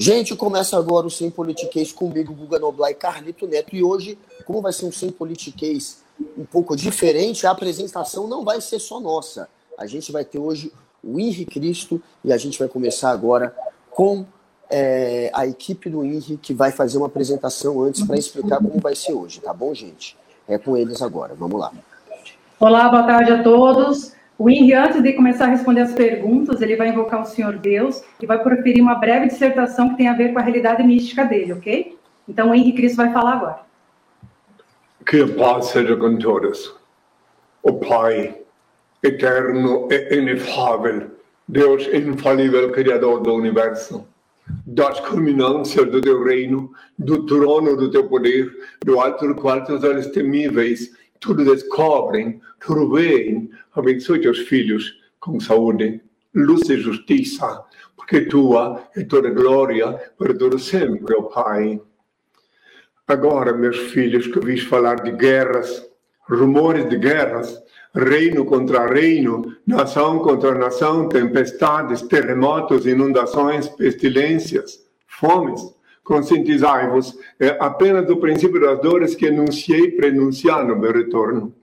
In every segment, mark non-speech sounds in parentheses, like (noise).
Gente, começa agora o Sem Politiquês comigo, Guga Noblar e Carlito Neto. E hoje, como vai ser um Sem Politiquês um pouco diferente, a apresentação não vai ser só nossa. A gente vai ter hoje o Henri Cristo e a gente vai começar agora com é, a equipe do INRI que vai fazer uma apresentação antes para explicar como vai ser hoje, tá bom, gente? É com eles agora, vamos lá. Olá, boa tarde a todos. O INRI, antes de começar a responder as perguntas, ele vai invocar o Senhor Deus e vai proferir uma breve dissertação que tem a ver com a realidade mística dele, ok? Então o Henri Cristo vai falar agora. Que a paz seja com todos. O Pai, eterno e inefável, Deus infalível, Criador do Universo, das culminâncias do teu reino, do trono do teu poder, do alto do qual teus olhos temíveis tudo descobrem, tudo veem. Abençoe teus filhos com saúde, luz e justiça, porque tua é toda glória todo sempre, ó Pai. Agora, meus filhos, que vis falar de guerras, rumores de guerras, reino contra reino, nação contra nação, tempestades, terremotos, inundações, pestilências, fomes. Conscientizai-vos é apenas do princípio das dores que anunciei para anunciar no meu retorno.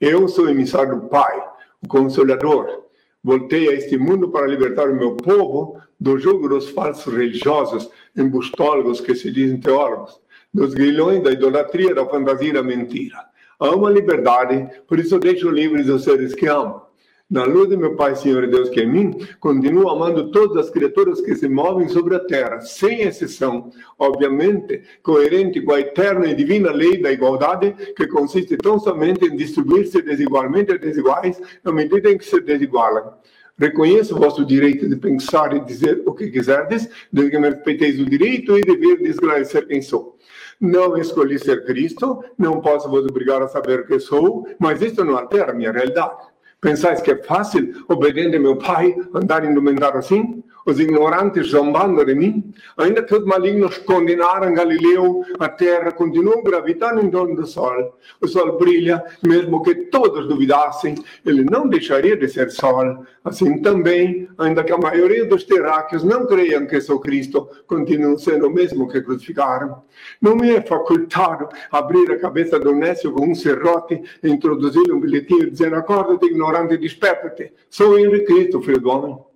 Eu sou emissário do Pai, o Consolador. Voltei a este mundo para libertar o meu povo do jugo dos falsos religiosos, embustólogos que se dizem teólogos, dos grilhões da idolatria, da fantasia e da mentira. Amo a liberdade, por isso deixo livres os seres que amo. Na luz de meu Pai, Senhor Deus que é em mim, continuo amando todas as criaturas que se movem sobre a terra, sem exceção, obviamente, coerente com a eterna e divina lei da igualdade, que consiste tão somente em distribuir-se desigualmente a desiguais, na medida em que se desigualam. Reconheço o vosso direito de pensar e dizer o que quiserdes, desde que me respeiteis o direito e dever de esclarecer quem sou. Não escolhi ser Cristo, não posso vos obrigar a saber o que sou, mas isto não altera a minha realidade. Pensais que é fácil, obediente meu pai, andar indumentado assim? Os ignorantes zombando de mim? Ainda que os malignos condenaram Galileu, a terra continua gravitando em torno do sol. O sol brilha, mesmo que todos duvidassem, ele não deixaria de ser sol. Assim também, ainda que a maioria dos terráqueos não creiam que sou Cristo, continuo sendo o mesmo que crucificaram. Não me é facultado abrir a cabeça do nécio com um serrote e introduzir um bilhetinho dizendo: Acorda-te, ignorante, desperta-te. Sou Henrique Cristo, filho do homem.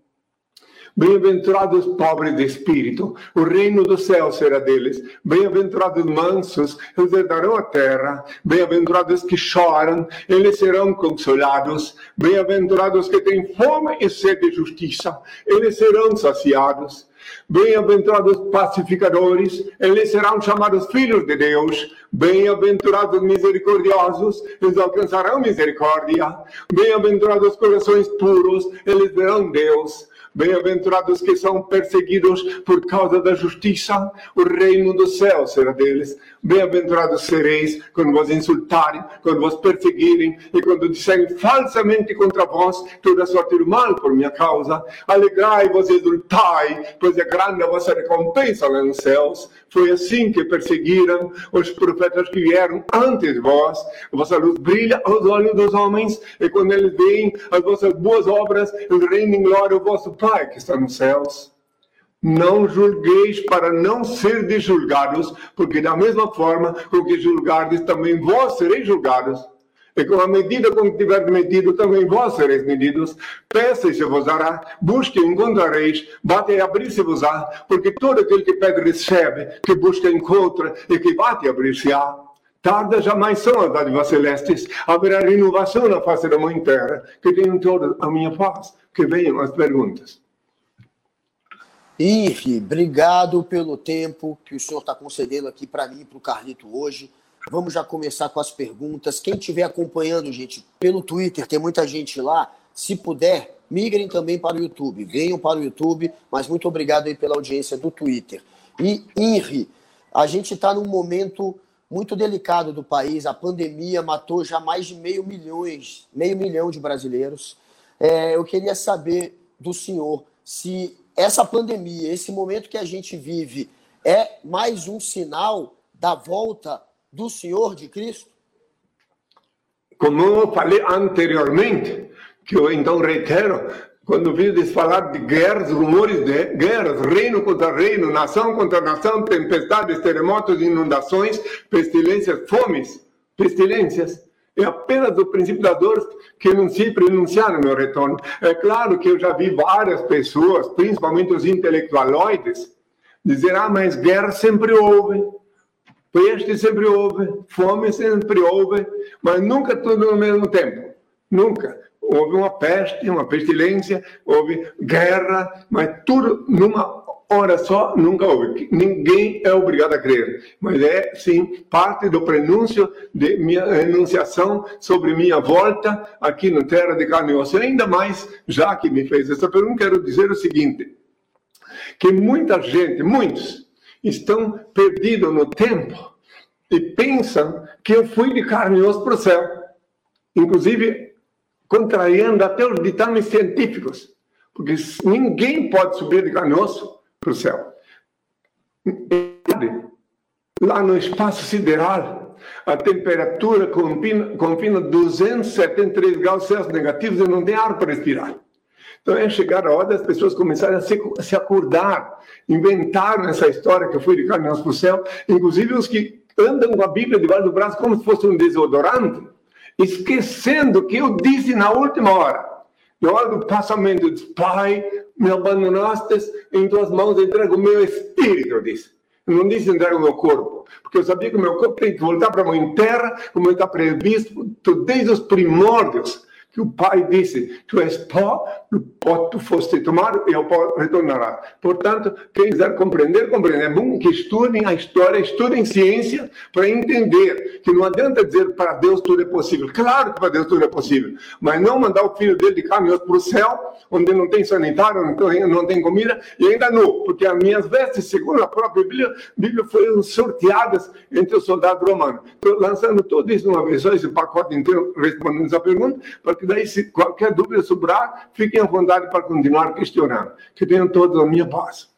Bem-aventurados pobres de espírito, o reino do céu será deles. Bem-aventurados mansos, eles herdarão a terra. Bem-aventurados que choram, eles serão consolados. Bem-aventurados que têm fome e sede de justiça, eles serão saciados. Bem-aventurados pacificadores, eles serão chamados filhos de Deus. Bem-aventurados misericordiosos, eles alcançarão misericórdia. Bem-aventurados corações puros, eles verão Deus. Bem-aventurados que são perseguidos por causa da justiça, o reino do céu será deles. Bem-aventurados sereis quando vos insultarem, quando vos perseguirem e quando disserem falsamente contra vós toda sorte do mal por minha causa. Alegrai-vos e exultai, pois é grande a vossa recompensa lá nos céus. Foi assim que perseguiram os profetas que vieram antes de vós. A vossa luz brilha aos olhos dos homens e quando eles veem as vossas boas obras, eles rendem glória ao vosso Pai que está nos céus. Não julgueis para não ser julgados, porque da mesma forma com que julgardes, também vós sereis julgados. E com a medida com que tiverdes medido, também vós sereis medidos. Peça e se vos dará, busque e encontrareis, bate e abrir-se-vos-á, porque todo aquele que pede recebe, que busca encontra, e que bate abrir-se-á. Tarda jamais são as dádivas celestes, haverá renovação na face da mãe terra, que tenham toda a minha paz, que venham as perguntas. Irri, obrigado pelo tempo que o senhor está concedendo aqui para mim e para o Carlito hoje. Vamos já começar com as perguntas. Quem estiver acompanhando, gente, pelo Twitter, tem muita gente lá. Se puder, migrem também para o YouTube. Venham para o YouTube, mas muito obrigado aí pela audiência do Twitter. E, Irri, a gente está num momento muito delicado do país. A pandemia matou já mais de meio milhões, meio milhão de brasileiros. É, eu queria saber do senhor se essa pandemia, esse momento que a gente vive, é mais um sinal da volta do Senhor de Cristo? Como eu falei anteriormente, que eu então reitero, quando vi falar de guerras, rumores de guerras, reino contra reino, nação contra nação, tempestades, terremotos, inundações, pestilências, fomes, pestilências. É apenas o princípio da dor que anunciei para anunciar no meu retorno. É claro que eu já vi várias pessoas, principalmente os intelectualoides, dizer: ah, mas guerra sempre houve, peste sempre houve, fome sempre houve, mas nunca tudo ao mesmo tempo. Nunca. Houve uma peste, uma pestilência, houve guerra, mas tudo numa hora só nunca houve. Ninguém é obrigado a crer, mas é sim parte do prenúncio de minha enunciação sobre minha volta aqui na terra de carne e osso. Ainda mais, já que me fez essa pergunta, quero dizer o seguinte: que muita gente, muitos, estão perdidos no tempo e pensam que eu fui de carne e osso para o céu. Inclusive, contrariando até os ditames científicos, porque ninguém pode subir de carne e osso para o céu. Lá no espaço sideral, a temperatura confina, confina 273 graus Celsius negativos e não tem ar para respirar. Então é chegar a hora das pessoas começarem a se, a se acordar, inventaram essa história que eu fui de osso para o céu, inclusive os que andam com a Bíblia debaixo do braço como se fosse um desodorante esquecendo que eu disse na última hora, na hora do passamento, disse, Pai, me abandonaste, em tuas mãos entrego o meu espírito, eu. Eu não disse entrego o meu corpo, porque eu sabia que o meu corpo tem que voltar para a mãe terra, como está previsto desde os primórdios que o pai disse: Tu és pó, do pó tu foste tomado e ao pó retornará. Portanto, quem quiser compreender, compreender. É bom que estudem a história, estudem ciência, para entender que não adianta dizer para Deus tudo é possível. Claro que para Deus tudo é possível, mas não mandar o filho dele de caminhos para o céu, onde não tem sanitário, não tem, não tem comida, e ainda nu, porque as minhas vestes, segundo a própria Bíblia, Bíblia foram sorteadas entre os soldados romanos. Estou lançando tudo isso numa vez só, esse pacote inteiro, respondendo essa pergunta, para que daí, se qualquer dúvida sobrar, fiquem à vontade para continuar questionando. Que tenham todos a minha paz.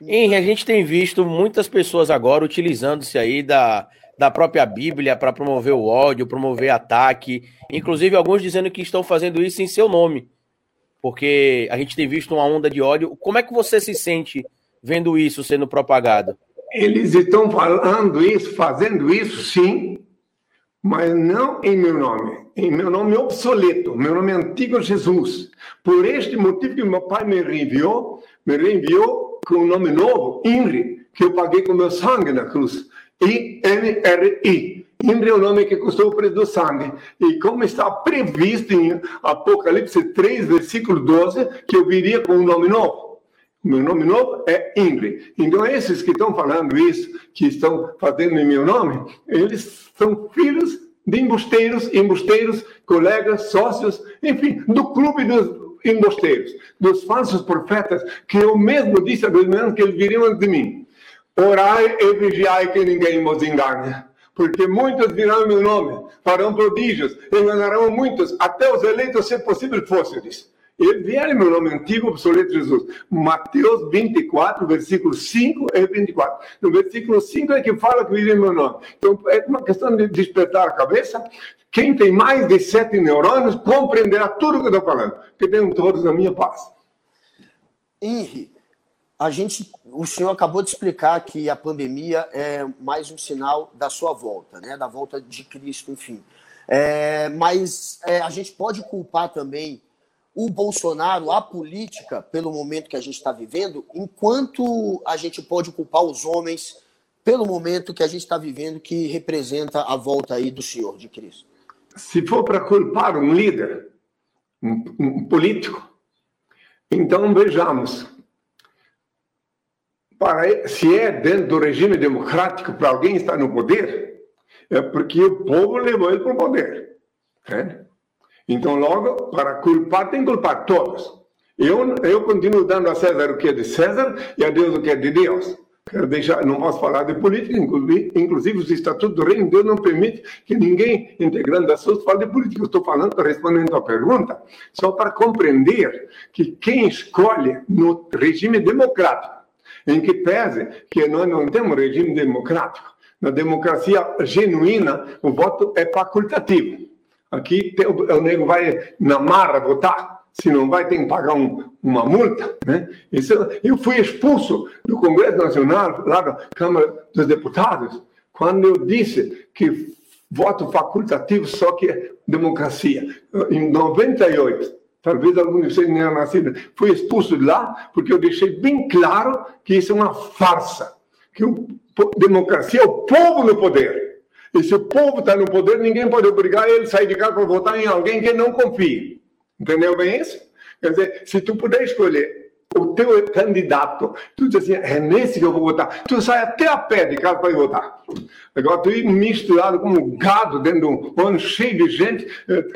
Henrique, a gente tem visto muitas pessoas agora utilizando-se aí da, da própria Bíblia para promover o ódio, promover ataque, inclusive alguns dizendo que estão fazendo isso em seu nome, porque a gente tem visto uma onda de ódio. Como é que você se sente vendo isso sendo propagado? Eles estão falando isso, fazendo isso, sim, mas não em meu nome, em meu nome obsoleto, meu nome antigo Jesus. Por este motivo que meu pai me reenviou, me reenviou com um nome novo, INRI, que eu paguei com meu sangue na cruz. I-N-R-I. INRI é o nome que custou o preço do sangue. E como está previsto em Apocalipse 3, versículo 12, que eu viria com um nome novo. Meu nome novo é Ingrid. Então, esses que estão falando isso, que estão fazendo em meu nome, eles são filhos de embusteiros, embusteiros, colegas, sócios, enfim, do clube dos embusteiros, dos falsos profetas, que eu mesmo disse a dois que eles viriam antes de mim. Orai e vigiai que ninguém vos engane. Porque muitos virão em meu nome, farão prodígios, enganarão muitos, até os eleitos, se possível, fosse, disse. Ele vier meu nome antigo, obsoleto Jesus. Mateus 24, versículo 5 e 24. No versículo 5 é que fala que vive meu nome. Então, é uma questão de despertar a cabeça. Quem tem mais de sete neurônios compreenderá tudo que eu estou falando. Que tenham todos a minha paz. Henri, a gente, o senhor acabou de explicar que a pandemia é mais um sinal da sua volta, né? da volta de Cristo, enfim. É, mas é, a gente pode culpar também o Bolsonaro, a política, pelo momento que a gente está vivendo, enquanto a gente pode culpar os homens pelo momento que a gente está vivendo, que representa a volta aí do Senhor de Cristo? Se for para culpar um líder, um, um político, então vejamos. Para, se é dentro do regime democrático para alguém estar no poder, é porque o povo levou ele para o poder. Entende? Então, logo, para culpar, tem que culpar todos. Eu, eu continuo dando a César o que é de César e a Deus o que é de Deus. Quero deixar, não posso falar de política, inclusive, inclusive os estatutos do reino, Deus não permite que ninguém integrante da SUS fale de política. Eu estou falando, respondendo a pergunta, só para compreender que quem escolhe no regime democrático, em que pese que nós não temos regime democrático, na democracia genuína, o voto é facultativo. Aqui tem, o nego vai na marra votar. se não vai, tem que pagar um, uma multa. Né? Isso, eu fui expulso do Congresso Nacional, lá da Câmara dos Deputados, quando eu disse que voto facultativo só que é democracia. Em 98, talvez alguns de vocês nem tenham nascido, fui expulso de lá porque eu deixei bem claro que isso é uma farsa, que o, democracia é o povo no poder. E se o povo está no poder, ninguém pode obrigar ele a sair de casa para votar em alguém que não confie. Entendeu bem isso? Quer dizer, se tu puder escolher o teu candidato, tu diz assim, é nesse que eu vou votar. Tu sai até a pé de casa para ir votar. Agora, tu ir misturado como gado dentro de um ônibus cheio de gente,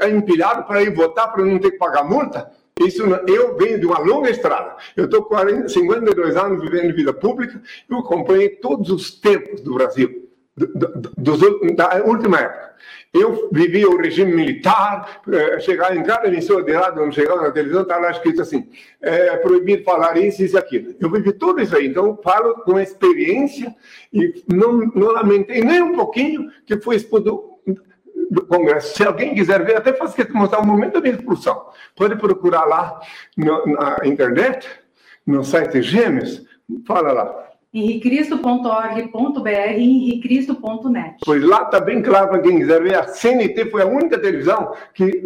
é empilhado para ir votar, para não ter que pagar multa. Isso, eu venho de uma longa estrada. Eu estou 52 anos vivendo vida pública, eu acompanhei todos os tempos do Brasil da última época. Eu vivi o regime militar, eh, chegar em cada emissora de rádio, não chegava na televisão, está lá escrito assim, é proibido falar isso, isso e aquilo. Eu vivi tudo isso aí, então falo com experiência e não, não lamentei nem um pouquinho que fui expulso do Congresso. Se alguém quiser ver, até faço questão mostrar o momento da minha expulsão. Pode procurar lá no, na internet, no site Gêmeos, fala lá henricristo.org.br e henricristo.net. Pois lá está bem claro para quem quiser ver. A CNT foi a única televisão que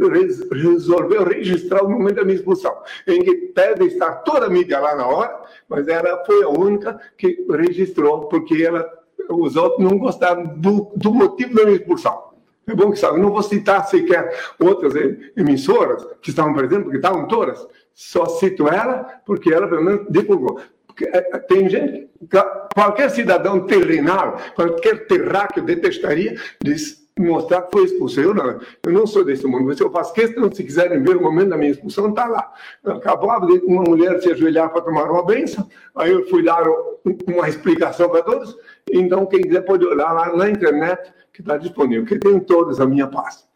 resolveu registrar o momento da minha expulsão. Em que pede estar toda a mídia lá na hora, mas ela foi a única que registrou, porque ela, os outros não gostaram do, do motivo da minha expulsão. É bom que sabe. Não vou citar sequer outras emissoras que estavam presentes, porque estavam todas. Só cito ela, porque ela, pelo menos, divulgou. É, tem gente, qualquer cidadão terrenal, qualquer terráqueo detestaria mostrar que foi expulso. Eu não, eu não sou desse mundo, mas eu faço questão, se quiserem ver o momento da minha expulsão, está lá. Acabava de uma mulher se ajoelhar para tomar uma benção, aí eu fui dar uma explicação para todos, então quem quiser pode olhar lá na internet, que está disponível, que tem todos a minha paz.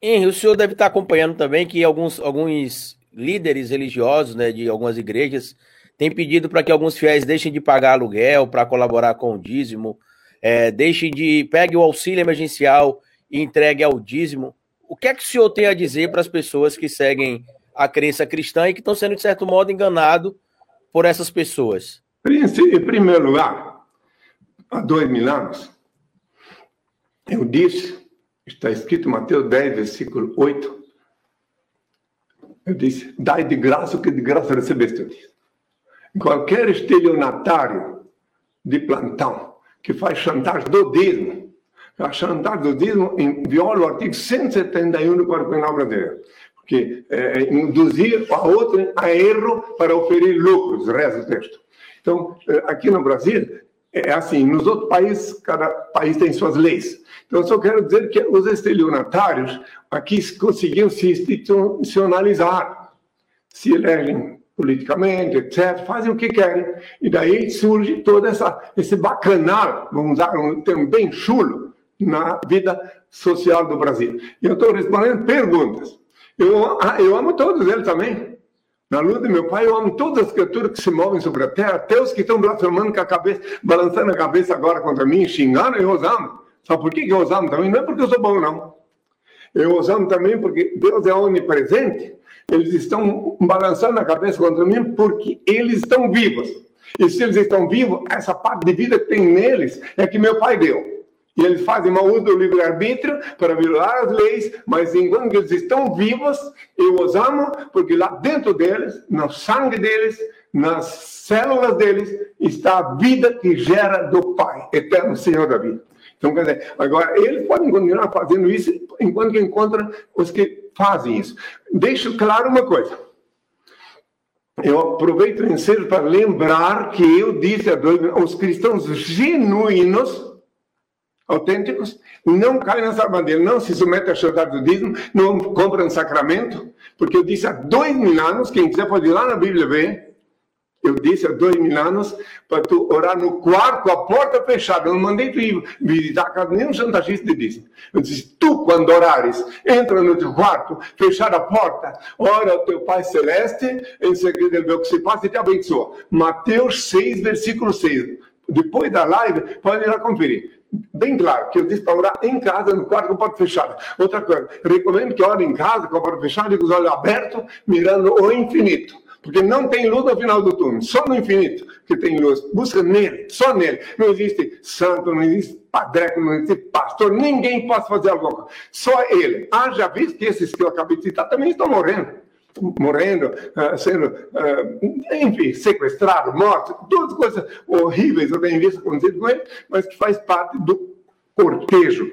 Henrique, o senhor deve estar acompanhando também que alguns, alguns líderes religiosos né, de algumas igrejas têm pedido para que alguns fiéis deixem de pagar aluguel para colaborar com o dízimo, é, deixem de. pegue o auxílio emergencial e entregue ao dízimo. O que é que o senhor tem a dizer para as pessoas que seguem a crença cristã e que estão sendo, de certo modo, enganados por essas pessoas? Em primeiro lugar, há dois mil anos, eu disse, está escrito em Mateus 10, versículo 8, eu disse, dai de graça o que de graça recebeste. Qualquer estelionatário de plantão que faz chantagem do dízimo, a chantagem do dízimo viola o artigo 171 do Código Penal brasileiro. Porque é, é, induzir a outro a erro para oferir lucros, reza o texto. Então, é, aqui no Brasil, é assim, nos outros países, cada país tem suas leis. Então, eu só quero dizer que os estelionatários aqui conseguiram se institucionalizar, se elegem politicamente, etc., fazem o que querem. E daí surge todo essa, esse bacanal, vamos usar um termo bem chulo, na vida social do Brasil. E eu estou respondendo perguntas. Eu, ah, eu amo todos eles também. Na luz de meu pai, eu amo todas as criaturas que se movem sobre a terra, até os que estão blasfemando com a cabeça, balançando a cabeça agora contra mim, xingando, eu os amo. Sabe por que eu os amo também? Não é porque eu sou bom, não. Eu os amo também porque Deus é onipresente. Eles estão balançando a cabeça contra mim porque eles estão vivos. E se eles estão vivos, essa parte de vida que tem neles é que meu pai deu. E eles fazem mau uso do livre-arbítrio para violar as leis, mas enquanto eles estão vivos, eu os amo, porque lá dentro deles, no sangue deles, nas células deles, está a vida que gera do Pai, eterno Senhor da vida. Então, quer dizer, agora, eles podem continuar fazendo isso enquanto encontram os que fazem isso. Deixo claro uma coisa. Eu aproveito o ensejo para lembrar que eu disse a dois, os cristãos genuínos, autênticos, não caem nessa bandeira, não se submetem a chorar do dízimo, não compram sacramento, porque eu disse há dois mil anos, quem quiser pode ir lá na Bíblia ver, eu disse há dois mil anos para tu orar no quarto, a porta fechada. Eu não mandei tu ir visitar a casa nenhum chantagista de disse. Eu disse, tu quando orares, entra no teu quarto, fechar a porta, ora ao teu Pai Celeste, em segredo ele vê o que se passa e te abençoa. Mateus 6, versículo 6. depois da live, podem ir lá conferir. Bem claro que eu disse para orar em casa, no quarto com a porta fechada. Outra coisa, recomendo que ore em casa com a porta fechada e com os olhos abertos, mirando o infinito. Porque não tem luz no final do túnel, só no infinito que tem luz. Busca nele, só nele. Não existe santo, não existe padreco, não existe pastor, ninguém pode fazer alguma coisa. Só ele. Haja visto que esses que eu acabei de citar também estão morrendo morrendo, uh, sendo, uh, enfim, sequestrado, morto, todas coisas horríveis eu tenho visto acontecer com ele, mas que faz parte do cortejo,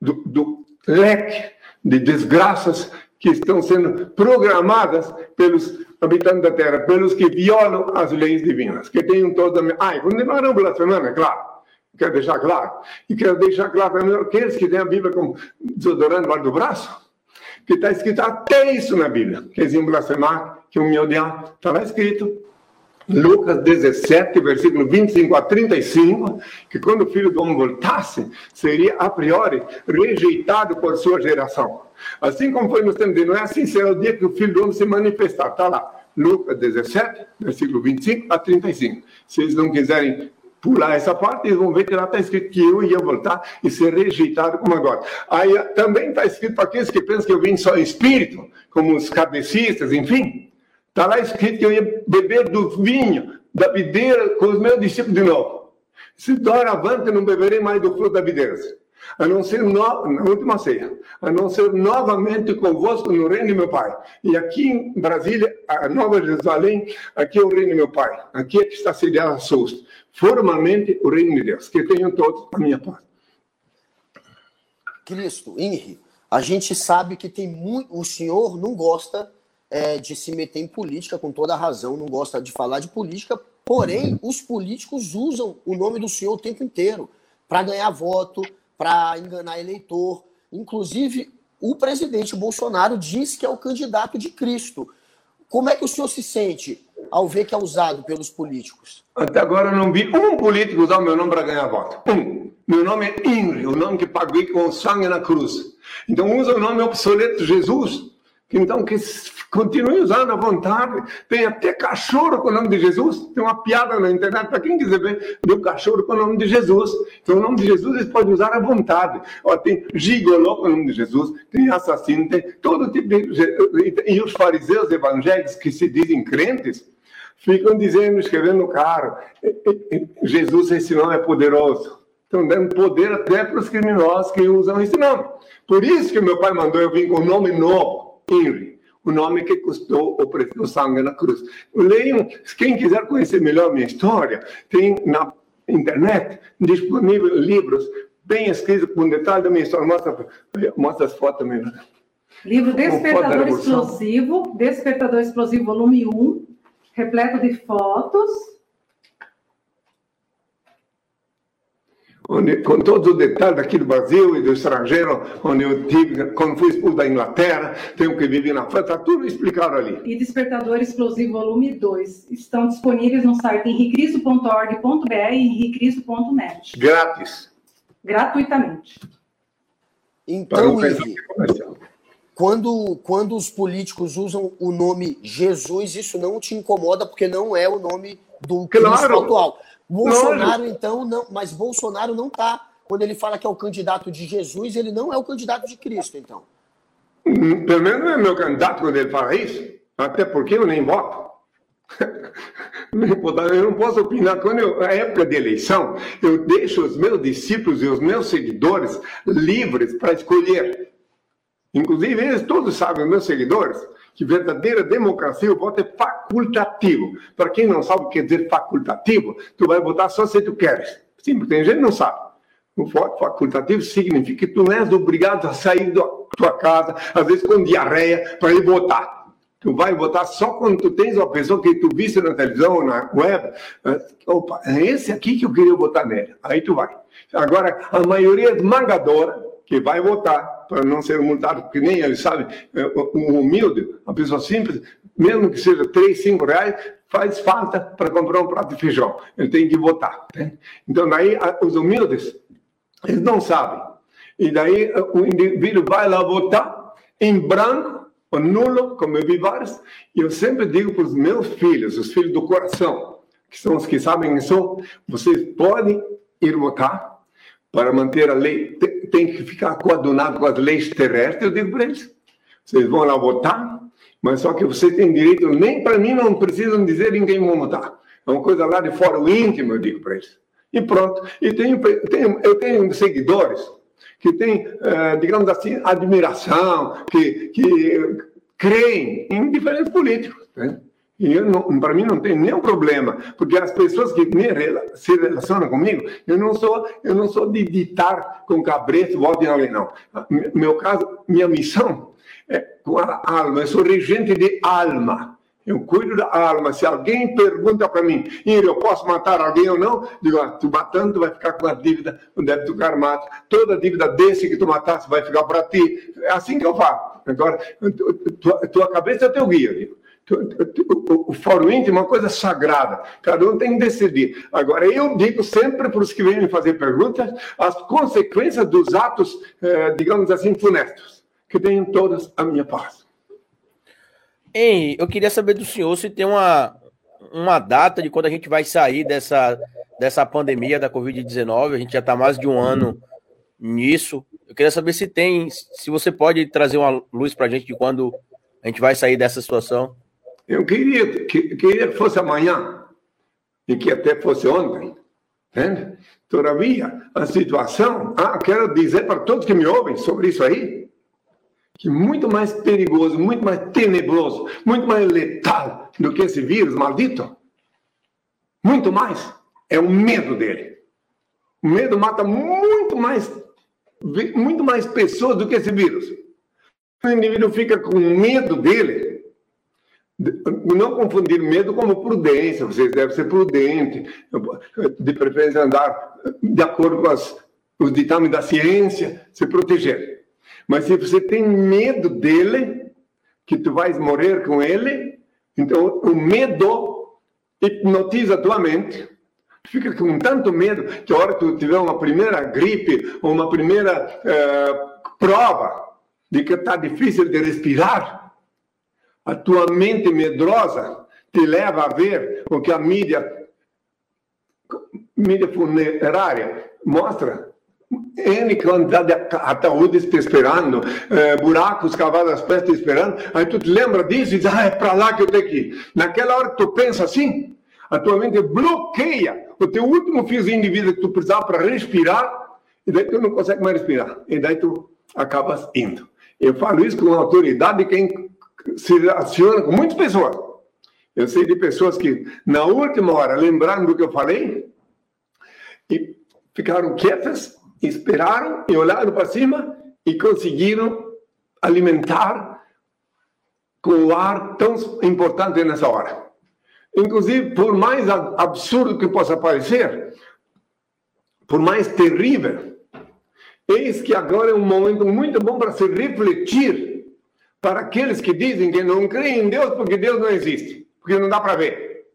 do, do leque de desgraças que estão sendo programadas pelos habitantes da Terra, pelos que violam as leis divinas, que tenham toda. Ah, e continuarão blasfemando, é claro. Quero deixar claro. E quero deixar claro também aqueles que têm a Bíblia como desodorante do braço, que está escrito até isso na Bíblia. Que eles iam blasfemar, que iam me odiar. Está lá escrito. Lucas 17, versículo 25 a 35, que quando o filho do homem voltasse, seria a priori rejeitado por sua geração. Assim como foi no tempo de Noé, assim será o dia que o filho do homem se manifestar. Está lá. Lucas 17, versículo 25 a 35. Se eles não quiserem pular essa parte, eles vão ver que lá está escrito que eu ia voltar e ser rejeitado como agora. Aí também está escrito para aqueles que pensam que eu vim só espírito, como os cabecistas, enfim. Está lá escrito que eu ia beber do vinho da videira com os meus discípulos de novo. Se doravante não beberei mais do fruto da videira a não ser no, na última ceia, a não ser novamente convosco no reino de meu Pai. E aqui em Brasília, a Nova Jerusalém, aqui é o reino de meu Pai. Aqui é que está sediado a SUS. Formalmente, o reino de Deus. Que tenham todos a minha paz. Cristo, Henri, a gente sabe que tem muito. O senhor não gosta é, de se meter em política, com toda a razão, não gosta de falar de política, porém, os políticos usam o nome do senhor o tempo inteiro para ganhar voto, para enganar eleitor. Inclusive, o presidente Bolsonaro diz que é o candidato de Cristo. Como é que o senhor se sente ao ver que é usado pelos políticos? Até agora eu não vi um político usar o meu nome para ganhar voto. Um. Meu nome é Inri, o nome que paguei com sangue na cruz. Então usa o nome obsoleto Jesus então, que continue usando à vontade. Tem até cachorro com o nome de Jesus. Tem uma piada na internet para quem quiser ver do cachorro com o nome de Jesus. Então, o nome de Jesus eles podem usar à vontade. Ó, tem gigolô com o nome de Jesus, tem assassino, tem todo tipo de. E os fariseus evangélicos que se dizem crentes ficam dizendo, escrevendo carro: Jesus, esse nome é poderoso. Estão dando poder até para os criminosos que usam esse nome. Por isso que meu pai mandou eu vir com um nome novo. Henry, o nome que custou o preço do sangue na cruz. Leiam, quem quiser conhecer melhor minha história, tem na internet disponível livros bem escritos com detalhe da minha história. Mostra, mostra as fotos também. Livro Despertador Explosivo, Despertador Explosivo, volume 1, repleto de fotos onde, com todos os detalhes daqui do Brasil e do estrangeiro, onde eu tive, quando fui expulso da Inglaterra, tenho que viver na França, tudo explicado ali. E Despertador Explosivo Volume 2 estão disponíveis no site henricristo.org.br e henricristo.net. Grátis. Gratuitamente. Então, Henrique, quando, quando os políticos usam o nome Jesus, isso não te incomoda, porque não é o nome do claro. atual. Bolsonaro, então, não, mas Bolsonaro não está. Quando ele fala que é o candidato de Jesus, ele não é o candidato de Cristo, então. Hum, pelo menos não é meu candidato quando ele fala isso. Até porque eu nem voto. (laughs) Eu não posso opinar. Quando eu, a época de eleição, eu deixo os meus discípulos e os meus seguidores livres para escolher. Inclusive, eles todos sabem, meus seguidores, que verdadeira democracia, o voto é facultativo. Para quem não sabe o que quer dizer facultativo, tu vai votar só se tu queres. Sim, porque tem gente que não sabe. O voto facultativo significa que tu não és obrigado a sair da tua casa, às vezes com diarreia, para ir votar. Tu vai votar só quando tu tens uma pessoa que tu viste na televisão na web. Eh, opa, é esse aqui que eu queria votar nele. Aí tu vai. Agora, a maioria esmagadora que vai votar para não ser multado, porque nem ele sabe, é, um humilde, uma pessoa simples, mesmo que seja 3, 5 reais, faz falta para comprar um prato de feijão. Ele tem que votar. Né? Então, daí, os humildes, eles não sabem. E daí, o indivíduo vai lá votar em branco, ou nulo, como eu vi vários, e eu sempre digo para os meus filhos, os filhos do coração, que são os que sabem sou, vocês podem ir votar para manter a lei, tem que ficar coadunado com as leis terrestres, eu digo para eles. Vocês vão lá votar, mas só que vocês têm direito, nem para mim não precisam dizer em quem vão votar. É uma coisa lá de fora, o íntimo, eu digo para eles. E pronto. E tenho, tenho, eu tenho seguidores que têm, eh, digamos assim, admiração, que, que creem em diferentes políticos. Né? E para mim não tem nenhum problema, porque as pessoas que me, se relacionam comigo, eu não sou, eu não sou de ditar com cabresto, volte alguém, não. Meu caso, minha missão é com a alma, eu sou regente de alma. Eu cuido da alma. Se alguém pergunta para mim, eu posso matar alguém ou não? Digo, ah, tu matando, tu vai ficar com a dívida, o débito karmático. Toda dívida desse que tu matasse vai ficar para ti. É assim que eu faço. Agora, tua, tua cabeça é teu guia. Digo. O fórum íntimo é uma coisa sagrada. Cada um tem que decidir. Agora, eu digo sempre para os que vêm me fazer perguntas as consequências dos atos, eh, digamos assim, funestos, que tenham todas a minha paz. Hein, eu queria saber do senhor se tem uma, uma data de quando a gente vai sair dessa, dessa pandemia da Covid-19. A gente já está mais de um ano nisso. Eu queria saber se tem, se você pode trazer uma luz para a gente de quando a gente vai sair dessa situação. Eu queria que, queria que fosse amanhã e que até fosse ontem. Entende? Todavia, a situação, ah, quero dizer para todos que me ouvem sobre isso aí, que muito mais perigoso, muito mais tenebroso, muito mais letal do que esse vírus maldito, muito mais, é o medo dele. O medo mata muito mais, muito mais pessoas do que esse vírus. O indivíduo fica com medo dele. Não confundir medo como prudência, vocês devem ser prudentes, de preferência andar de acordo com as, os ditames da ciência, se proteger. Mas se você tem medo dele, que tu vais morrer com ele, então o medo hipnotiza a tua mente. Fica com tanto medo que a hora que tu tiver uma primeira gripe ou uma primeira uh, prova de que está difícil de respirar, a tua mente medrosa te leva a ver o que a mídia, mídia funerária mostra N quantidade de ataúdes te esperando, eh, buracos cavados as pés te esperando. Aí tu te lembra disso e diz, ah, é para lá que eu tenho que ir. Naquela hora que tu pensa assim, a tua mente bloqueia o teu último fiozinho de vida que tu precisava para respirar, e daí tu não consegue mais respirar. E daí tu acabas indo. Eu falo isso com autoridade de quem se relaciona com muitas pessoas. Eu sei de pessoas que, na última hora, lembraram do que eu falei, e ficaram quietas esperaram e olharam para cima e conseguiram alimentar com o ar tão importante nessa hora. Inclusive, por mais absurdo que possa parecer, por mais terrível, eis que agora é um momento muito bom para se refletir para aqueles que dizem que não creem em Deus porque Deus não existe, porque não dá para ver.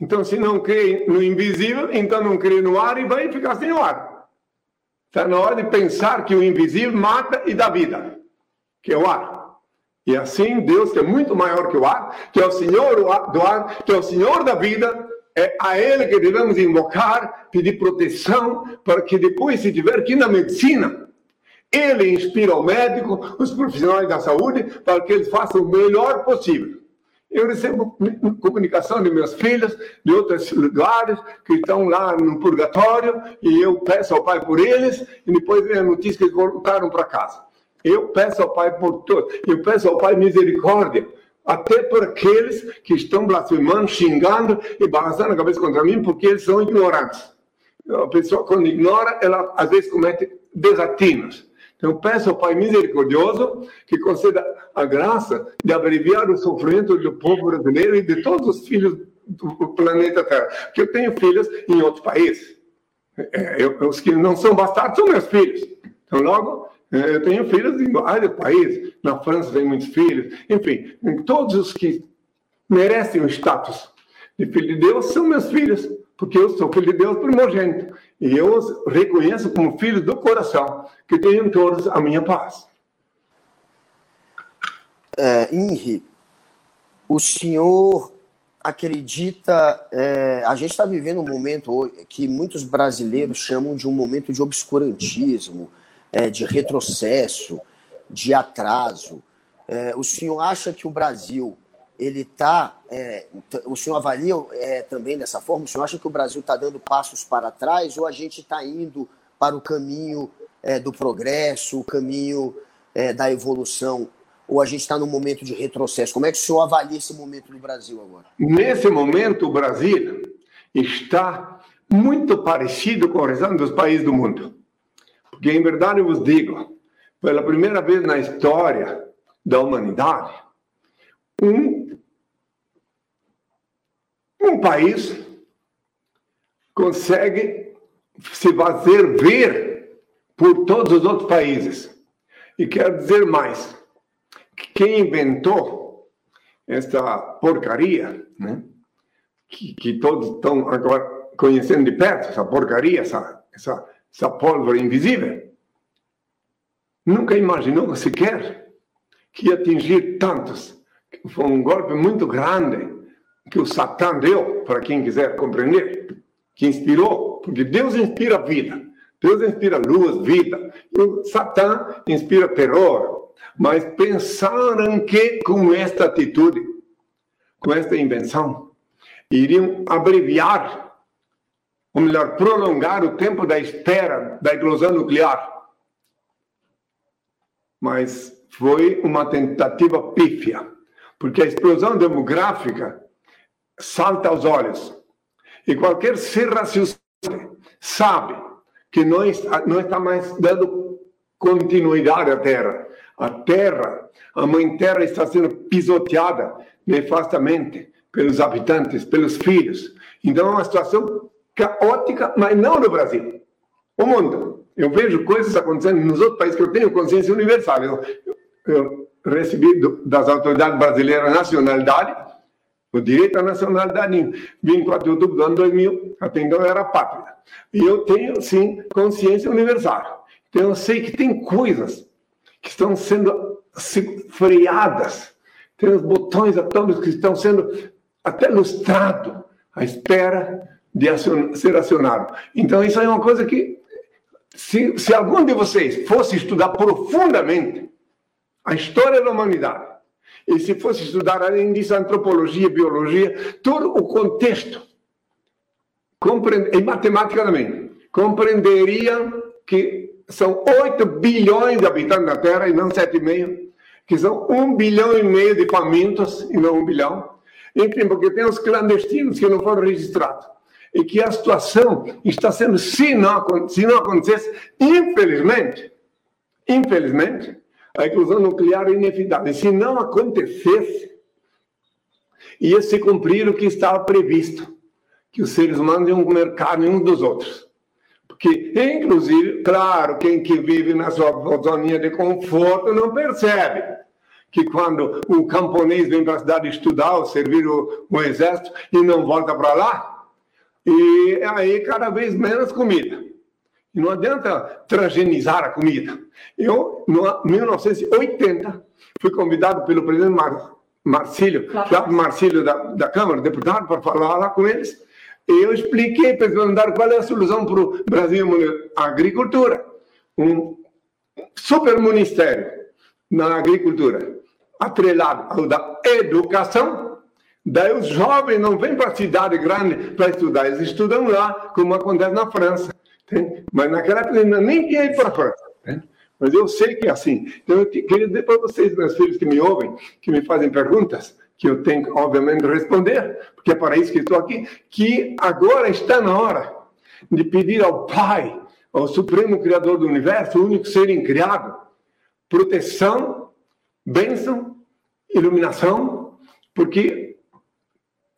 Então, se não crê no invisível, então não crê no ar e vai ficar sem o ar. Está na hora de pensar que o invisível mata e dá vida, que é o ar. E assim, Deus, que é muito maior que o ar, que é o Senhor do ar, que é o Senhor da vida, é a Ele que devemos invocar, pedir proteção, para que depois, se tiver que ir na medicina, Ele inspira o médico, os profissionais da saúde, para que eles façam o melhor possível. Eu recebo comunicação de meus filhos, de outros lugares, que estão lá no purgatório, e eu peço ao Pai por eles, e depois vem a notícia que eles voltaram para casa. Eu peço ao Pai por todos, eu peço ao Pai misericórdia, até por aqueles que estão blasfemando, xingando e balançando a cabeça contra mim, porque eles são ignorantes. A pessoa, quando ignora, ela às vezes comete desatinos. Então, peço ao Pai misericordioso que conceda a graça de abreviar o sofrimento do povo brasileiro e de todos os filhos do planeta Terra. Porque eu tenho filhos em outros países. É, eu, os que não são bastardos são meus filhos. Então, logo, é, eu tenho filhos em vários países. Na França tem muitos filhos. Enfim, todos os que merecem o status de filho de Deus são meus filhos porque eu sou filho de Deus primogênito. E eu os reconheço como filho do coração, que tenham todos a minha paz. É, o senhor acredita. É, a gente está vivendo um momento que muitos brasileiros chamam de um momento de obscurantismo, é, de retrocesso, de atraso. É, o senhor acha que o Brasil ele está. É, o senhor avalia é, também dessa forma? O senhor acha que o Brasil está dando passos para trás ou a gente está indo para o caminho é, do progresso, o caminho é, da evolução? Ou a gente está num momento de retrocesso? Como é que o senhor avalia esse momento do Brasil agora? Nesse momento, o Brasil está muito parecido com o restante dos países do mundo. Porque, em verdade, eu vos digo, pela primeira vez na história da humanidade, um, um país consegue se fazer ver por todos os outros países. E quero dizer mais, quem inventou essa porcaria, né? que, que todos estão agora conhecendo de perto, essa porcaria, essa, essa, essa pólvora invisível, nunca imaginou sequer que ia atingir tantos. Foi um golpe muito grande que o Satã deu, para quem quiser compreender, que inspirou, porque Deus inspira vida, Deus inspira luz, vida, e o Satã inspira terror. Mas pensaram que com esta atitude, com esta invenção, iriam abreviar, ou melhor, prolongar o tempo da espera da explosão nuclear. Mas foi uma tentativa pífia, porque a explosão demográfica salta aos olhos. E qualquer ser raciocinado sabe que não está, não está mais dando continuidade à Terra. A Terra, a Mãe Terra está sendo pisoteada nefastamente pelos habitantes, pelos filhos. Então é uma situação caótica, mas não no Brasil. O mundo. Eu vejo coisas acontecendo nos outros países que eu tenho consciência universal. Eu, eu recebi do, das autoridades brasileiras nacionalidade, o direito à nacionalidade em 24 de outubro do ano 2000, até então era pátria. E eu tenho, sim, consciência universal. Então eu sei que tem coisas que estão sendo freadas, tem os botões atômicos que estão sendo até lustrados à espera de acion ser acionado. Então isso é uma coisa que se, se algum de vocês fosse estudar profundamente a história da humanidade, e se fosse estudar, além disso, antropologia, biologia, todo o contexto, e matemática também, compreenderia que são 8 bilhões de habitantes da Terra e não 7,5, que são 1 bilhão e meio de famintos e não 1 bilhão. Enfim, porque tem os clandestinos que não foram registrados e que a situação está sendo, se não, se não acontecesse, infelizmente, infelizmente, a inclusão nuclear é inevitável. Se não acontecesse, ia se cumprir o que estava previsto, que os seres humanos iam comer carne uns dos outros. Porque, inclusive, claro, quem que vive na sua zoninha de conforto não percebe que quando um camponês vem para a cidade estudar ou servir o, o exército e não volta para lá, e aí, cada vez menos comida. E não adianta transgenizar a comida. Eu, em 1980, fui convidado pelo presidente Mar, Marcílio. Marcílio da, da Câmara, deputado, para falar lá com eles. E eu expliquei para eles mandar qual é a solução para o Brasil, a agricultura. Um super ministério na agricultura, atrelado ao da educação Daí os jovens não vêm para a cidade grande para estudar, eles estudam lá, como acontece na França. Mas naquela época nem tinha ido para a França. Tem? Mas eu sei que é assim. Então eu queria dizer para vocês, meus filhos que me ouvem, que me fazem perguntas, que eu tenho, obviamente, responder, porque é para isso que estou aqui, que agora está na hora de pedir ao Pai, ao Supremo Criador do Universo, o único ser criado, proteção, bênção, iluminação, porque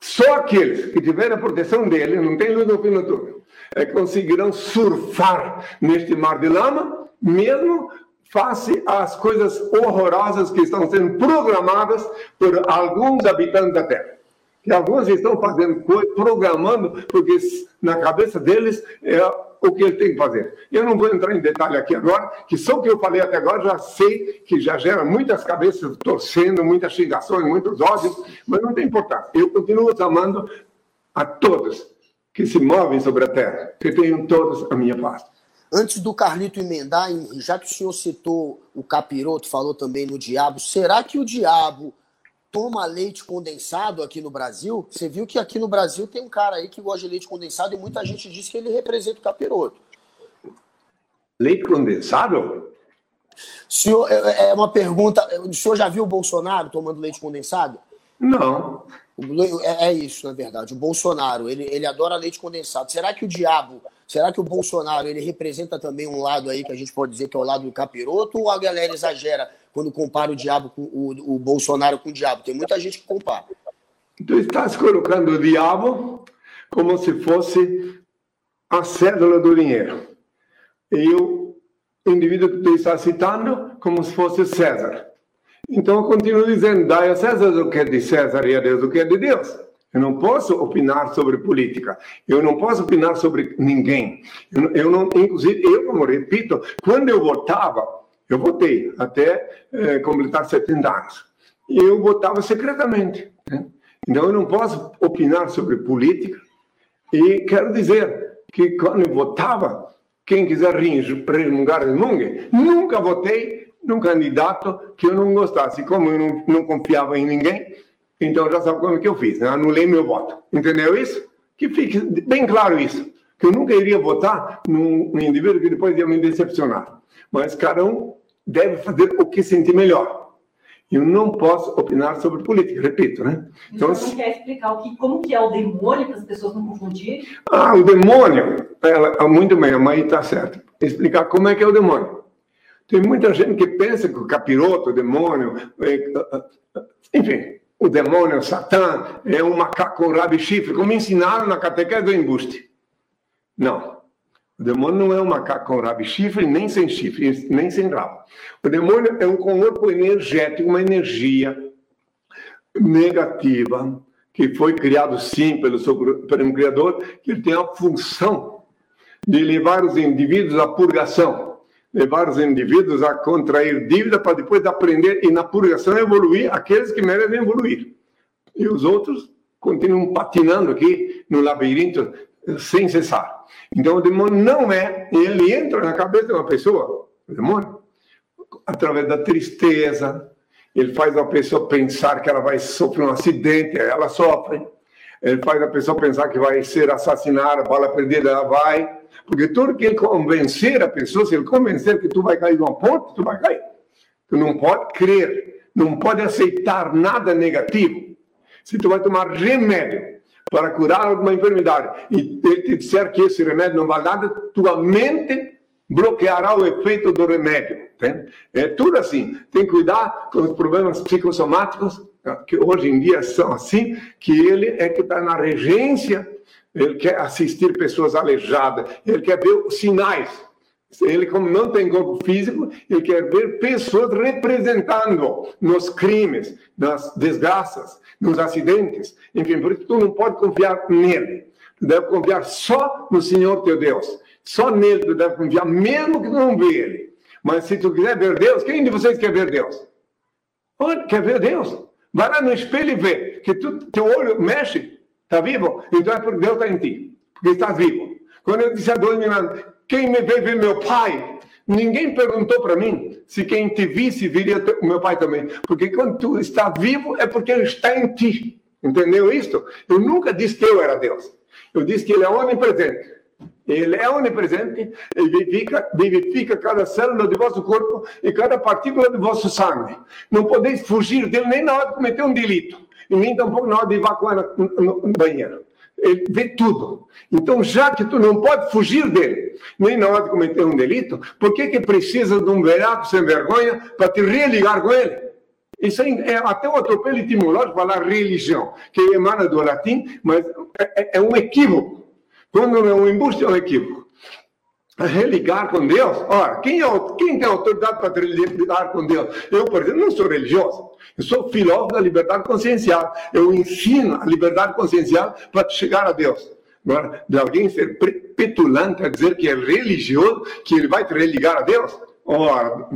só aqueles que tiverem a proteção dele, não tem luz no fim do túnel, é, conseguirão surfar neste mar de lama, mesmo face às coisas horrorosas que estão sendo programadas por alguns habitantes da Terra. Que alguns estão fazendo coisa, programando, porque na cabeça deles é o que ele tem que fazer. Eu não vou entrar em detalhe aqui agora, que só o que eu falei até agora já sei que já gera muitas cabeças torcendo, muitas xingações, muitos ódios, mas não tem importância. Eu continuo amando a todos que se movem sobre a terra, que tenham todos a minha paz. Antes do Carlito emendar, já que o senhor citou o capiroto, falou também no diabo, será que o diabo toma leite condensado aqui no Brasil? Você viu que aqui no Brasil tem um cara aí que gosta de leite condensado e muita gente diz que ele representa o capiroto. Leite condensado? Senhor, é, é uma pergunta. O senhor já viu o Bolsonaro tomando leite condensado? Não. É, é isso, na verdade. O Bolsonaro, ele, ele adora leite condensado. Será que o diabo Será que o Bolsonaro ele representa também um lado aí que a gente pode dizer que é o lado do capiroto ou a galera exagera quando compara o diabo com o, o Bolsonaro com o diabo? Tem muita gente que compara. Tu estás colocando o diabo como se fosse a cédula do dinheiro. E o indivíduo que tu está citando como se fosse César. Então eu continuo dizendo, dai a César o que é de César e a Deus o que é de Deus. Eu não posso opinar sobre política. Eu não posso opinar sobre ninguém. Eu, eu não, inclusive, eu, como repito, quando eu votava, eu votei até eh, completar 70 anos. E eu votava secretamente. Né? Então, eu não posso opinar sobre política. E quero dizer que quando eu votava, quem quiser resmungar, resmungue. Nunca votei num candidato que eu não gostasse. Como eu não, não confiava em ninguém, então já sabe como é que eu fiz, né? Anulei meu voto. Entendeu isso? Que fique bem claro isso. Que eu nunca iria votar num, num indivíduo que depois ia me decepcionar. Mas cada um deve fazer o que sentir melhor. Eu não posso opinar sobre política, repito, né? Então, você quer explicar o que, como que é o demônio para as pessoas não confundirem? Ah, o demônio, ela, muito bem, a mãe está certa. Explicar como é que é o demônio. Tem muita gente que pensa que o capiroto, o demônio, é, enfim, o demônio, o Satã, é um macaco com rabo chifre, como ensinaram na catequese do embuste. Não. O demônio não é um macaco com rabo e chifre, nem sem chifre, nem sem rabo. O demônio é um corpo energético, uma energia negativa, que foi criado sim pelo Supremo Criador, que tem a função de levar os indivíduos à purgação levar os indivíduos a contrair dívida para depois aprender e na purgação evoluir aqueles que merecem evoluir. E os outros continuam patinando aqui no labirinto sem cessar. Então o demônio não é, ele entra na cabeça de uma pessoa, o demônio, através da tristeza, ele faz a pessoa pensar que ela vai sofrer um acidente, ela sofre. Ele faz a pessoa pensar que vai ser assassinada, bala perdida, ela vai porque tudo que ele convencer a pessoa, se ele convencer que tu vai cair de uma ponte, tu vai cair. Tu não pode crer, não pode aceitar nada negativo. Se tu vai tomar remédio para curar alguma enfermidade e ele te disser que esse remédio não vale nada, tua mente bloqueará o efeito do remédio. Entende? É tudo assim. Tem que cuidar com os problemas psicossomáticos, que hoje em dia são assim, que ele é que está na regência ele quer assistir pessoas aleijadas, ele quer ver os sinais. Ele, como não tem corpo físico, ele quer ver pessoas representando nos crimes, nas desgraças, nos acidentes. Enfim, por isso tu não pode confiar nele. Tu deve confiar só no Senhor teu Deus. Só nele tu deve confiar, mesmo que tu não vê ele. Mas se tu quiser ver Deus, quem de vocês quer ver Deus? Quer ver Deus? Vai lá no espelho e vê que tu, teu olho mexe, Está vivo? Então é porque Deus está em ti. Porque estás vivo. Quando eu disse a dois mil anos, quem me vê, vê meu pai. Ninguém perguntou para mim se quem te visse viria o meu pai também. Porque quando tu está vivo, é porque ele está em ti. Entendeu isso? Eu nunca disse que eu era Deus. Eu disse que ele é onipresente. Ele é onipresente e vivifica, vivifica cada célula de vosso corpo e cada partícula de vosso sangue. Não podeis fugir dele nem na hora de cometer um delito e nem tampouco na hora de evacuar no banheiro. Ele vê tudo. Então, já que tu não pode fugir dele, nem na hora de cometer um delito, por que, que precisa de um velhaco sem vergonha para te religar com ele? Isso é, até um atropelo etimológico falar religião, que emana do latim, mas é, é, é um equívoco. Quando é um embuste, é um equívoco. Religar com Deus? Ora, quem, é, quem tem autoridade para religar com Deus? Eu, por exemplo, não sou religioso. Eu sou filósofo da liberdade consciencial. Eu ensino a liberdade consciencial para chegar a Deus. Agora, de alguém ser petulante a dizer que é religioso, que ele vai te religar a Deus, Ora,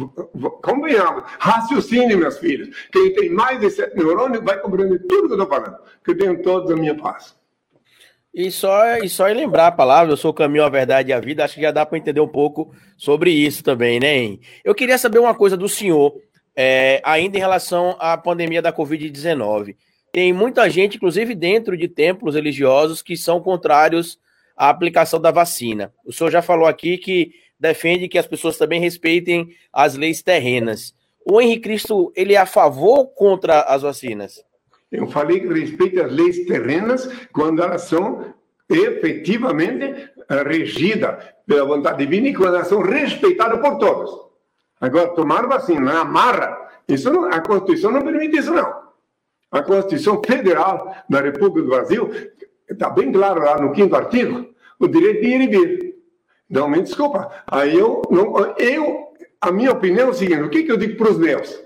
convenhamos, raciocine, meus filhos. Quem tem mais de sete neurônios vai compreender tudo que eu estou falando, que eu tenho todos a minha paz. E só, e só em lembrar a palavra, eu sou o caminho, a verdade e a vida, acho que já dá para entender um pouco sobre isso também, né? Eu queria saber uma coisa do senhor, é, ainda em relação à pandemia da Covid-19. Tem muita gente, inclusive dentro de templos religiosos, que são contrários à aplicação da vacina. O senhor já falou aqui que defende que as pessoas também respeitem as leis terrenas. O Henrique Cristo, ele é a favor ou contra as vacinas? Eu falei que respeita as leis terrenas quando elas são efetivamente eh, regidas pela vontade divina e quando elas são respeitadas por todos. Agora, tomar vacina na marra, isso não, a Constituição não permite isso, não. A Constituição Federal da República do Brasil está bem claro lá no quinto artigo, o direito de ir e vir. Não, me desculpa. Aí eu, não, eu, a minha opinião é o seguinte: o que, que eu digo para os meus?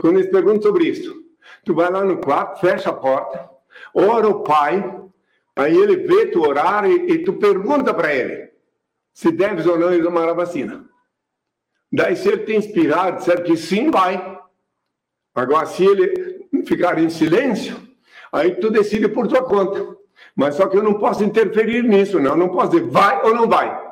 Quando eles perguntam sobre isso, tu vai lá no quarto, fecha a porta, ora o pai, aí ele vê tu orar e, e tu pergunta para ele se deves ou não tomar a vacina. Daí, se ele te inspirar, disser que sim, vai. Agora, se ele ficar em silêncio, aí tu decide por tua conta. Mas só que eu não posso interferir nisso, não. Eu não posso dizer vai ou não vai.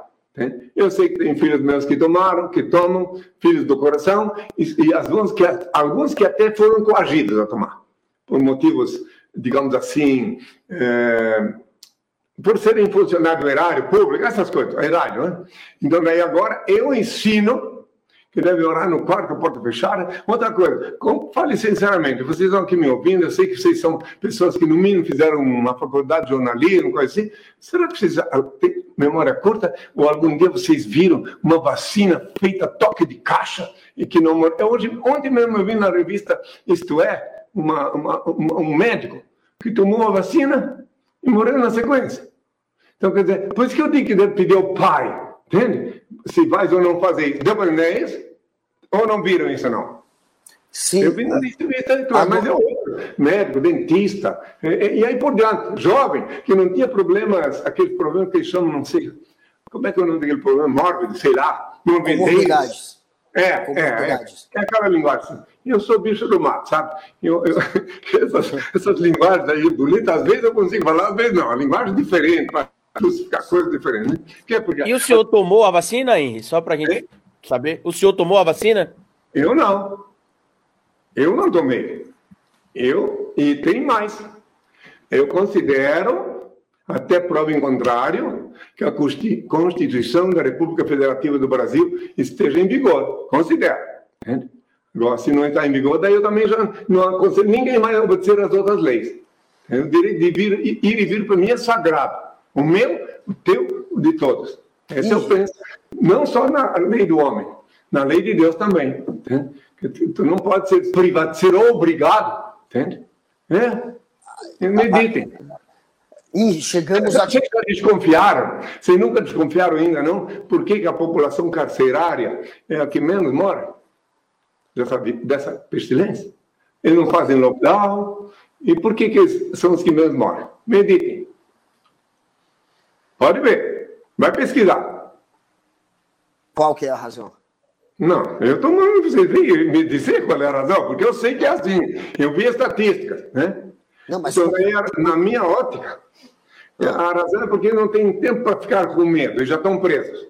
Eu sei que tem filhos meus que tomaram, que tomam, filhos do coração, e, e alguns, que, alguns que até foram coagidos a tomar, por motivos, digamos assim, é, por serem funcionários do erário público, essas coisas, erário, né? Então, daí agora eu ensino que deve orar no quarto com a porta fechada. Outra coisa, fale sinceramente, vocês estão aqui me ouvindo, eu sei que vocês são pessoas que no mínimo fizeram uma faculdade de jornalismo, coisa assim. Será que vocês ah, têm memória curta? Ou algum dia vocês viram uma vacina feita toque de caixa e que não morreu? Hoje, ontem mesmo eu vi na revista Isto É, uma, uma, uma, um médico que tomou a vacina e morreu na sequência. Então, quer dizer, por isso que eu digo que deve pedir ao pai, Entende? Se faz ou não fazer isso. Deu para entender isso? Ou não viram isso, não? Sim. Eu vi na distribuição, mas é outro. Médico, dentista, e, e, aí por diante. Jovem, que não tinha problemas, aqueles problemas que eles chamam, não sei, como é que é o nome daquele problema? Mórbido, sei lá. Comorbidades. É, é, é, é aquela linguagem. Eu sou bicho do mato, sabe? Eu, eu, (laughs) essas, essas linguagens aí bonitas, às vezes eu consigo falar, às vezes não. A linguagem diferente, mas diferente. Né? É porque... E o senhor tomou a vacina, Henrique? Só para a gente saber. O senhor tomou a vacina? Eu não. Eu não tomei. Eu, e tem mais. Eu considero, até prova em contrário, que a Constituição da República Federativa do Brasil esteja em vigor. Considero. Agora, se não está em vigor, daí eu também já não aconselho ninguém mais a obedecer as outras leis. O direito de vir, ir e vir para mim é sagrado. O meu, o teu, o de todos. Esse eu penso. Não só na lei do homem, na lei de Deus também. Entende? Tu não pode ser privado, ser obrigado. Entende? É. Meditem. E chegamos a. Vocês já desconfiaram? Vocês nunca desconfiaram ainda, não? Por que, que a população carcerária é a que menos morre dessa, dessa pestilência? Eles não fazem lockdown. E por que, que são os que menos morrem? Meditem. Pode ver. Vai pesquisar. Qual que é a razão? Não, eu estou mandando vocês me dizer qual é a razão, porque eu sei que é assim. Eu vi estatísticas, né? Não, mas... Então, na minha ótica, a razão é porque não tem tempo para ficar com medo, eles já estão presos.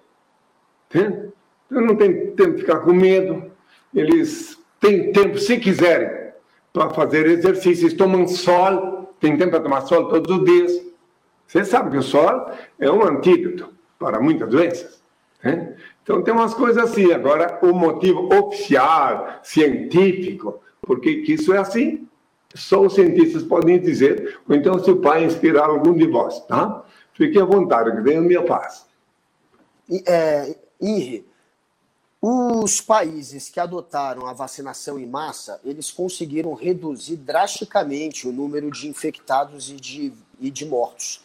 Entende? Então não tem tempo de ficar com medo, eles têm tempo, se quiserem, para fazer exercícios, tomam sol, tem tempo para tomar sol todos os dias. Você sabe que o sol é um antídoto para muitas doenças. Né? Então tem umas coisas assim. Agora, o motivo oficial, científico, porque isso é assim, só os cientistas podem dizer, ou então se o pai inspirar algum de vós, tá? Fique à vontade, que venha a minha paz. É, Henri, os países que adotaram a vacinação em massa, eles conseguiram reduzir drasticamente o número de infectados e de e de mortos.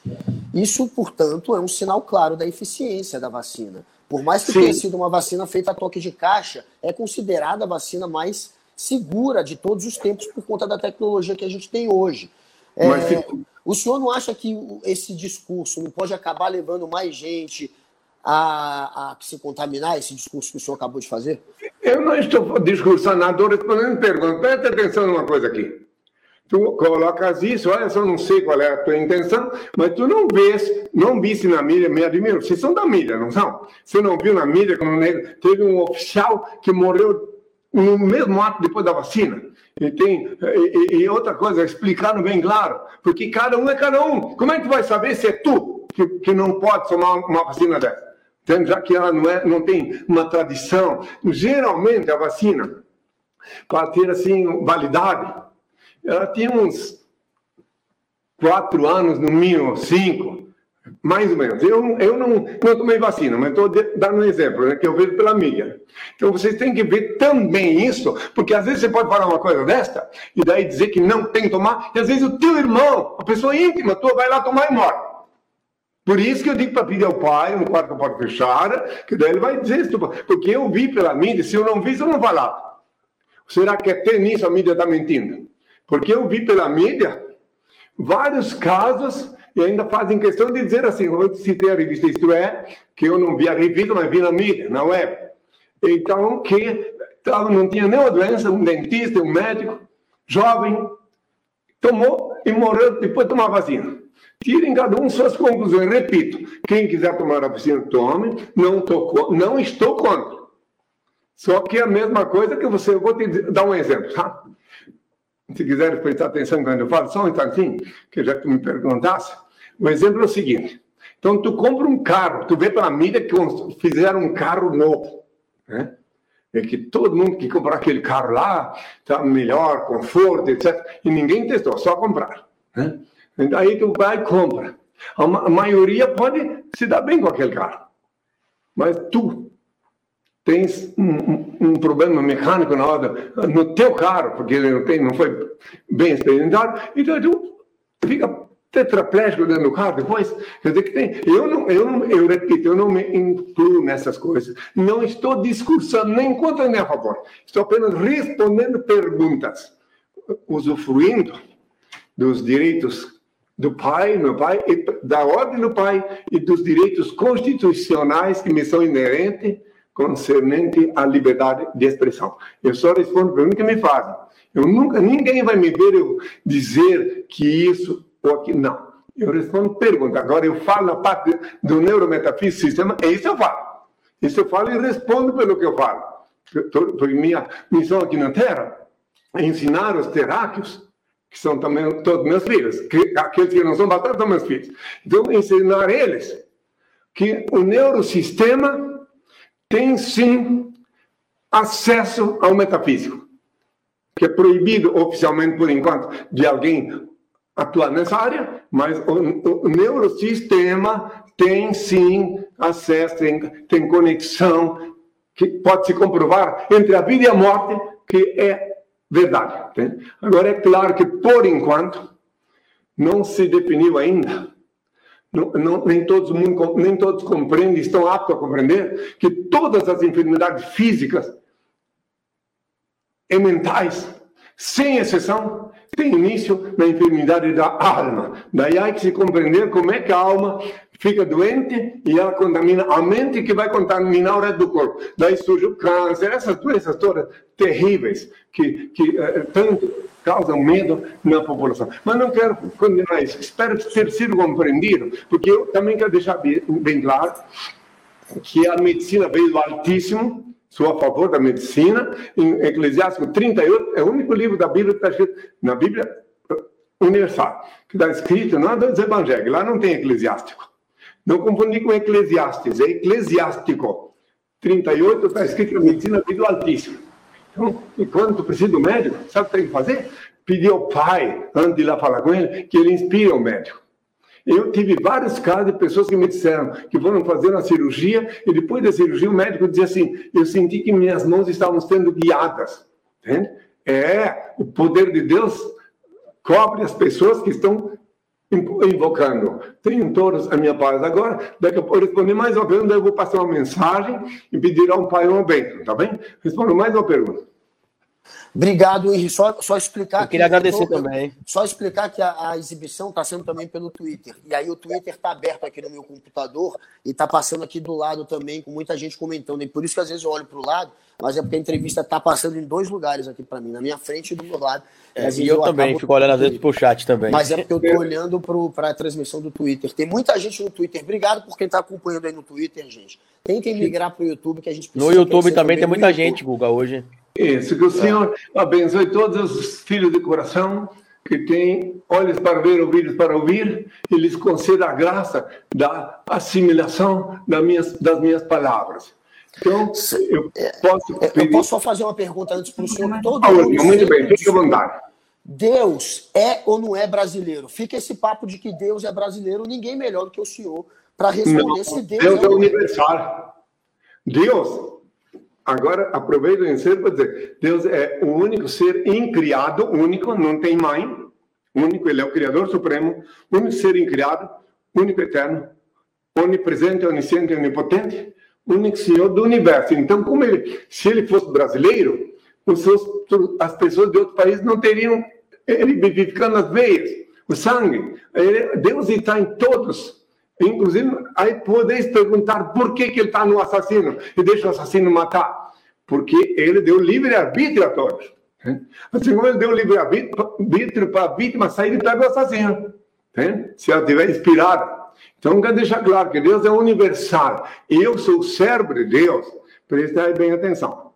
Isso, portanto, é um sinal claro da eficiência da vacina. Por mais que Sim. tenha sido uma vacina feita a toque de caixa, é considerada a vacina mais segura de todos os tempos por conta da tecnologia que a gente tem hoje. É... Mas O senhor não acha que esse discurso não pode acabar levando mais gente a, a se contaminar, esse discurso que o senhor acabou de fazer? Eu não estou discursando nada, estou respondendo pergunta. Presta atenção numa coisa aqui. Tu colocas isso, olha, só não sei qual é a tua intenção, mas tu não vês, não viste na mídia, me admiro, vocês são da mídia, não são? Você não viu na mídia quando teve um oficial que morreu no mesmo ato depois da vacina? E, tem, e, e, outra coisa, explicando bem claro, porque cada um é cada um. Como é que tu vai saber se é tu que, que não pode tomar uma vacina dessa? Então, já que ela não, é, não tem uma tradição, geralmente a vacina, para ter assim validade, ela tinha uns quatro anos, no mínimo cinco, mais ou menos. Eu, eu não, não tomei vacina, mas estou dando um exemplo, né, que eu vejo pela mídia. Então vocês têm que ver também isso, porque às vezes você pode falar uma coisa desta, e daí dizer que não tem que tomar, e às vezes o teu irmão, a pessoa íntima tua, vai lá tomar e morre. Por isso que eu digo para pedir ao pai, no quarto porta fechada, que daí ele vai dizer isso. Porque eu vi pela mídia, se eu não vi, eu não falava. Será que até nisso a mídia está mentindo? Porque eu vi pela mídia vários casos e ainda fazem questão de dizer assim, eu citei a revista Isto É, que eu não vi a revista, mas vi na mídia, na web. Então, que não tinha nenhuma doença, um dentista, um médico, jovem, tomou e morreu depois de tomar vacina. Tirem cada um suas conclusões. Repito, quem quiser tomar a vacina, tome. Não, tô, não estou contra. Só que é a mesma coisa que você. Eu vou te dar um exemplo, tá? Se quiser prestar atenção quando eu falo, só um instantinho, que já que tu me perguntasse. O exemplo é o seguinte. Então, tu compra um carro, tu vê pela mídia que fizeram um carro novo, né? É que todo mundo que comprar aquele carro lá está melhor, conforto, etc. E ninguém testou, só comprar. Né? Aí tu vai e compra. A, maioria pode se dar bem com aquele carro. Mas tu tens um, um, problema mecânico na hora, no teu carro, porque ele não, tem, não foi bem experimentado, então tu fica tetraplégico dentro do carro depois. Quer dizer que tem. Eu, não, eu, não, eu repito, eu não me incluo nessas coisas. Não estou discursando nem contra nem a favor. Estou apenas respondendo perguntas, usufruindo dos direitos do pai, meu pai, da ordem do pai e dos direitos constitucionais que me são inerentes concernente à liberdade de expressão. Eu só respondo mim que me fazem. Eu nunca, ninguém vai me ver eu dizer que isso ou aquilo. Não. Eu respondo pergunta. Agora eu falo na parte do neurometafísico sistema, é isso eu falo. Isso eu falo e respondo pelo que eu falo. Porque minha missão aqui na Terra é ensinar os terráqueos que são também todos meus filhos, que, aqueles que não são batatas são meus filhos. Então, ensinar eles que o neurosistema tem sim acesso ao metafísico, que é proibido oficialmente por enquanto de alguém atuar nessa área, mas o, o neurosistema tem sim acesso, tem, tem conexão que pode se comprovar entre a vida e a morte, que é verdade. Agora, é claro que, por enquanto, não se definiu ainda, não, nem, todos, nem todos compreendem, estão aptos a compreender, que todas as enfermidades físicas e mentais, sem exceção, têm início na enfermidade da alma. Daí há que se compreender como é que a alma fica doente e ela contamina a mente que vai contaminar o resto do corpo. Daí surge o câncer, essas doenças todas terríveis que, que uh, tanto causam medo na população. Mas não quero condenar isso. Espero ter sido compreendido, porque eu também quero deixar bem, claro que a medicina veio do Altíssimo, sou a favor da medicina. Em Eclesiástico 38, é o único livro da Bíblia que está escrito na Bíblia Universal, que está escrito não é dos evangelhos, lá não tem eclesiástico. Não confundir com Eclesiastes, é eclesiástico. 38 está escrito na medicina vida do Altíssimo. Então, enquanto precisa do médico, sabe o que tem que fazer? Pedir ao pai, antes de ir lá falar com ele, que ele inspire o médico. Eu tive vários casos de pessoas que me disseram que foram fazer uma cirurgia e depois da cirurgia o médico dizia assim: Eu senti que minhas mãos estavam sendo guiadas. Entende? É, o poder de Deus cobre as pessoas que estão invocando. Tenho todos a minha paz agora. Daqui a pouco eu responder mais uma pergunta, eu vou passar uma mensagem e pedir ao Pai uma bênção, tá bem? Respondo mais uma pergunta. Obrigado, Henrique. Só, só explicar. Eu queria agradecer também. Só explicar que a, a exibição está sendo também pelo Twitter. E aí o Twitter está aberto aqui no meu computador e está passando aqui do lado também, com muita gente comentando. E por isso que às vezes eu olho para o lado, mas é porque a entrevista está passando em dois lugares aqui para mim, na minha frente e do meu lado. É, e eu, eu também, fico olhando às vezes pro chat também. Mas é porque eu estou olhando para a transmissão do Twitter. Tem muita gente no Twitter. Obrigado por quem está acompanhando aí no Twitter, gente. Tentem migrar para o YouTube, que a gente precisa. No YouTube também tem muita gente, Guga, hoje. Isso, que o Senhor abençoe todos os filhos de coração que têm olhos para ver, ouvidos para ouvir, e lhes conceda a graça da assimilação das minhas, das minhas palavras. Então, eu posso. Pedir... Eu posso só fazer uma pergunta antes para o senhor? Todo ah, muito bem, fique à vontade. Deus é ou não é brasileiro? Fica esse papo de que Deus é brasileiro, ninguém melhor do que o senhor para responder não, se Deus, Deus é, é universal. Deus Agora, aproveito em ser para dizer: Deus é o único ser incriado, único, não tem mãe, único, Ele é o Criador Supremo, único ser incriado, único eterno, onipresente, onisciente, onipotente, único Senhor do universo. Então, como ele, se ele fosse brasileiro, seus, as pessoas de outro país não teriam ele vivificando as veias, o sangue. Ele, Deus está em todos. Inclusive, aí podeis perguntar por que, que ele está no assassino e deixa o assassino matar. Porque ele deu livre-arbítrio a todos. Assim como ele deu livre-arbítrio para a vítima sair de perto do assassino. Se ela estiver inspirada. Então, quero deixar claro que Deus é universal. Eu sou o cérebro de Deus. Prestem bem atenção.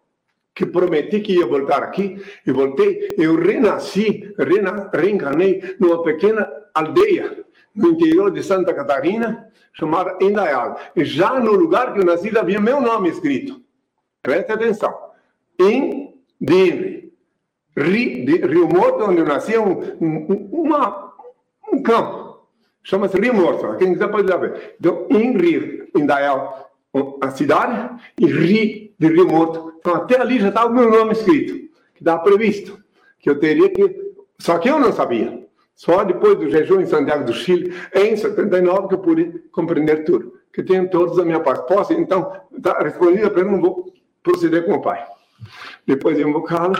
Que prometi que ia voltar aqui e voltei. Eu renasci, rena, reencarnei numa pequena aldeia no interior de Santa Catarina, chamada Indaial. Já no lugar que eu nasci havia meu nome escrito. Preste atenção. Em Dinre, Rio Morto, onde eu nasci, é um, um, um campo. Chama-se Rio Morto. Quem quiser pode ver. Então, em Rio, Indaial, a cidade, e Rio de Rio Morto. Então, até ali já estava o meu nome escrito, que estava previsto. Que eu teria que. Só que eu não sabia. Só depois do jejum em Santiago do Chile, em 79, que eu pude compreender tudo. Que tenho todos a minha parte. Posso, então, está respondida pergunta, não vou proceder com o pai. Depois de invocá-lo.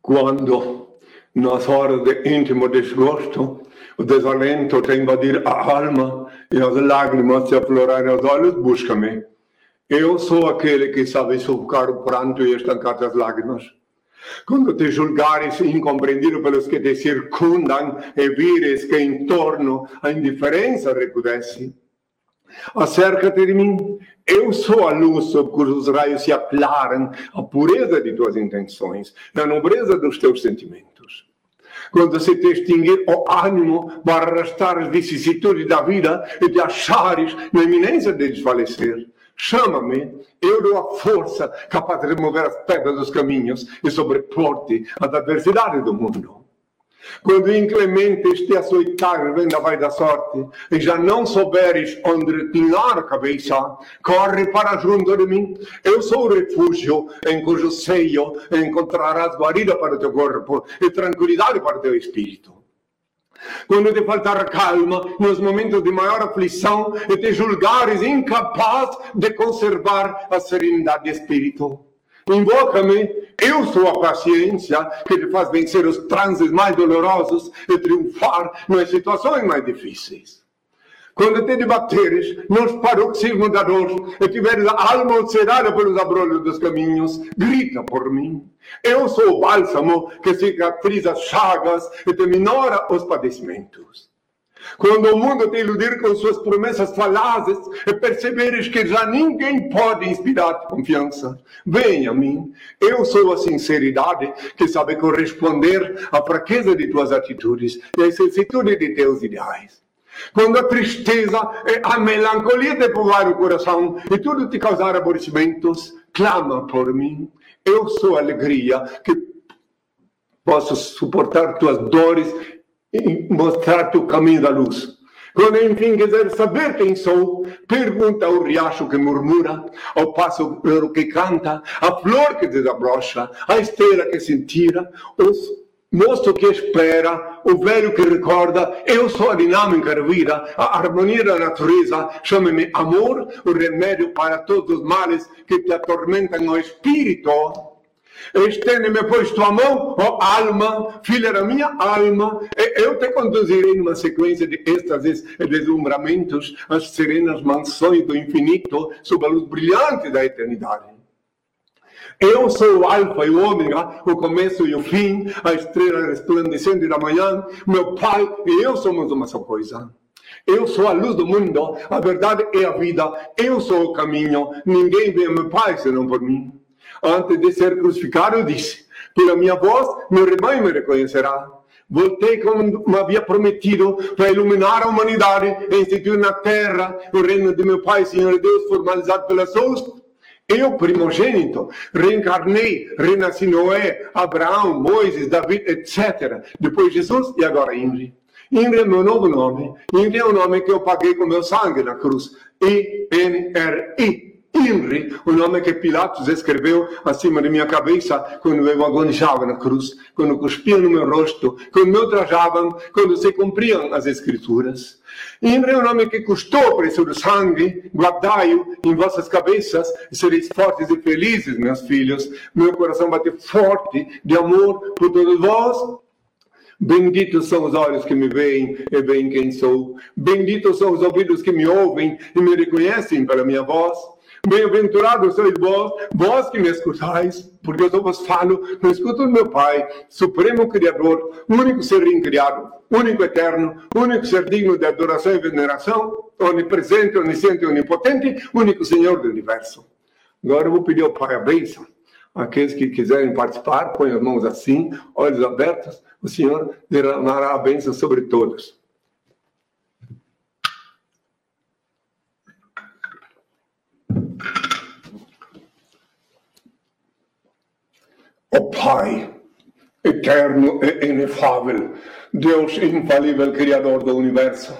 Quando, nas horas de íntimo desgosto, o desalento te invadir a alma e as lágrimas se aflorarem aos olhos, busca-me. Eu sou aquele que sabe sufocar o pranto e estancar as lágrimas. Quando te julgares incompreendido pelos que te circundam e vires que em torno a indiferença recrudesce, acerca-te de mim. Eu sou a luz sob cujos raios se aclaram a pureza de tuas intenções a nobreza dos teus sentimentos quando se te extinguir o ânimo para arrastar as vicissitudes da vida e te achares na iminência de desfalecer. Chama-me, eu dou a força capaz de remover as pedras dos caminhos e sobrepor-te adversidades do mundo. Quando inclementes te açoitar venda vai da sorte, e já não souberes onde reclinar a cabeça, corre para junto de mim. Eu sou o refúgio em cujo seio encontrarás guarida para o teu corpo e tranquilidade para o teu espírito. Quando te faltar calma nos momentos de maior aflição e te julgares incapaz de conservar a serenidade de espírito Invoca-me, eu sou a paciência que te faz vencer os transes mais dolorosos e triunfar nas situações mais difíceis. Quando te debateres nos paroxismos da dor e tiveres a alma ulcerada pelos abrolhos dos caminhos, grita por mim. Eu sou o bálsamo que cicatriza as chagas e te minora os padecimentos. Quando o mundo te iludir com suas promessas falazes e perceberes que já ninguém pode inspirar-te confiança, venha a mim. Eu sou a sinceridade que sabe corresponder à fraqueza de tuas atitudes e à excessitude de teus ideais. Quando a tristeza e a melancolia te povoar o coração e tudo te causar aborrecimentos, clama por mim. Eu sou a alegria que posso suportar tuas dores mostrar-te o caminho da luz. Quando enfim quiser saber quem sou, pergunta ao riacho que murmura, ao pássaro que canta, à flor que desabrocha, à estrela que se o moço que espera, o velho que recorda, eu sou a dinâmica da vida, a harmonia da natureza, chame-me amor, o remédio para todos os males que te atormentam no espírito. Estende-me, pois, tua mão, ó alma, filha da minha alma, eu te conduzirei numa sequência de êxtases e deslumbramentos às serenas mansões do infinito, sob a luz brilhante da eternidade. Eu sou o Alfa e o Ômega, o começo e o fim, a estrela resplandecente da manhã. Meu Pai e eu somos uma só coisa. Eu sou a luz do mundo, a verdade é a vida. Eu sou o caminho. Ninguém vê meu Pai senão por mim. Antes de ser crucificado, disse: Pela minha voz, meu rebanho me reconhecerá. Voltei como havia prometido para iluminar a humanidade e instituir na terra o reino de meu Pai, Senhor Deus, formalizado pelas suas eu, primogênito, reencarnei, renasci Noé, Abraão, Moisés, David, etc. Depois Jesus e agora Inri. Inri é meu novo nome. Inri é o nome que eu paguei com meu sangue na cruz. I-N-R-I. Inri, o nome que Pilatos escreveu acima de minha cabeça quando eu agonizava na cruz, quando cuspiam no meu rosto, quando me ultrajavam, quando se cumpriam as escrituras. Inri é o nome que custou o preço do sangue, guardai-o em vossas cabeças e sereis fortes e felizes, meus filhos. Meu coração bate forte de amor por todos vós, Benditos são os olhos que me veem e veem quem sou. Benditos são os ouvidos que me ouvem e me reconhecem pela minha voz. Bem-aventurados sois vós, vós que me escutais, porque eu vos falo no escuto do meu Pai, Supremo Criador, único ser incriado, único eterno, único ser digno de adoração e veneração, onipresente, onisciente onipotente, único Senhor do universo. Agora eu vou pedir ao Pai a bênção. Aqueles que quiserem participar, põem as mãos assim, olhos abertos, o Senhor derramará a bênção sobre todos. Oh, Pai, eterno e inefável, Deus infalível, Criador do universo,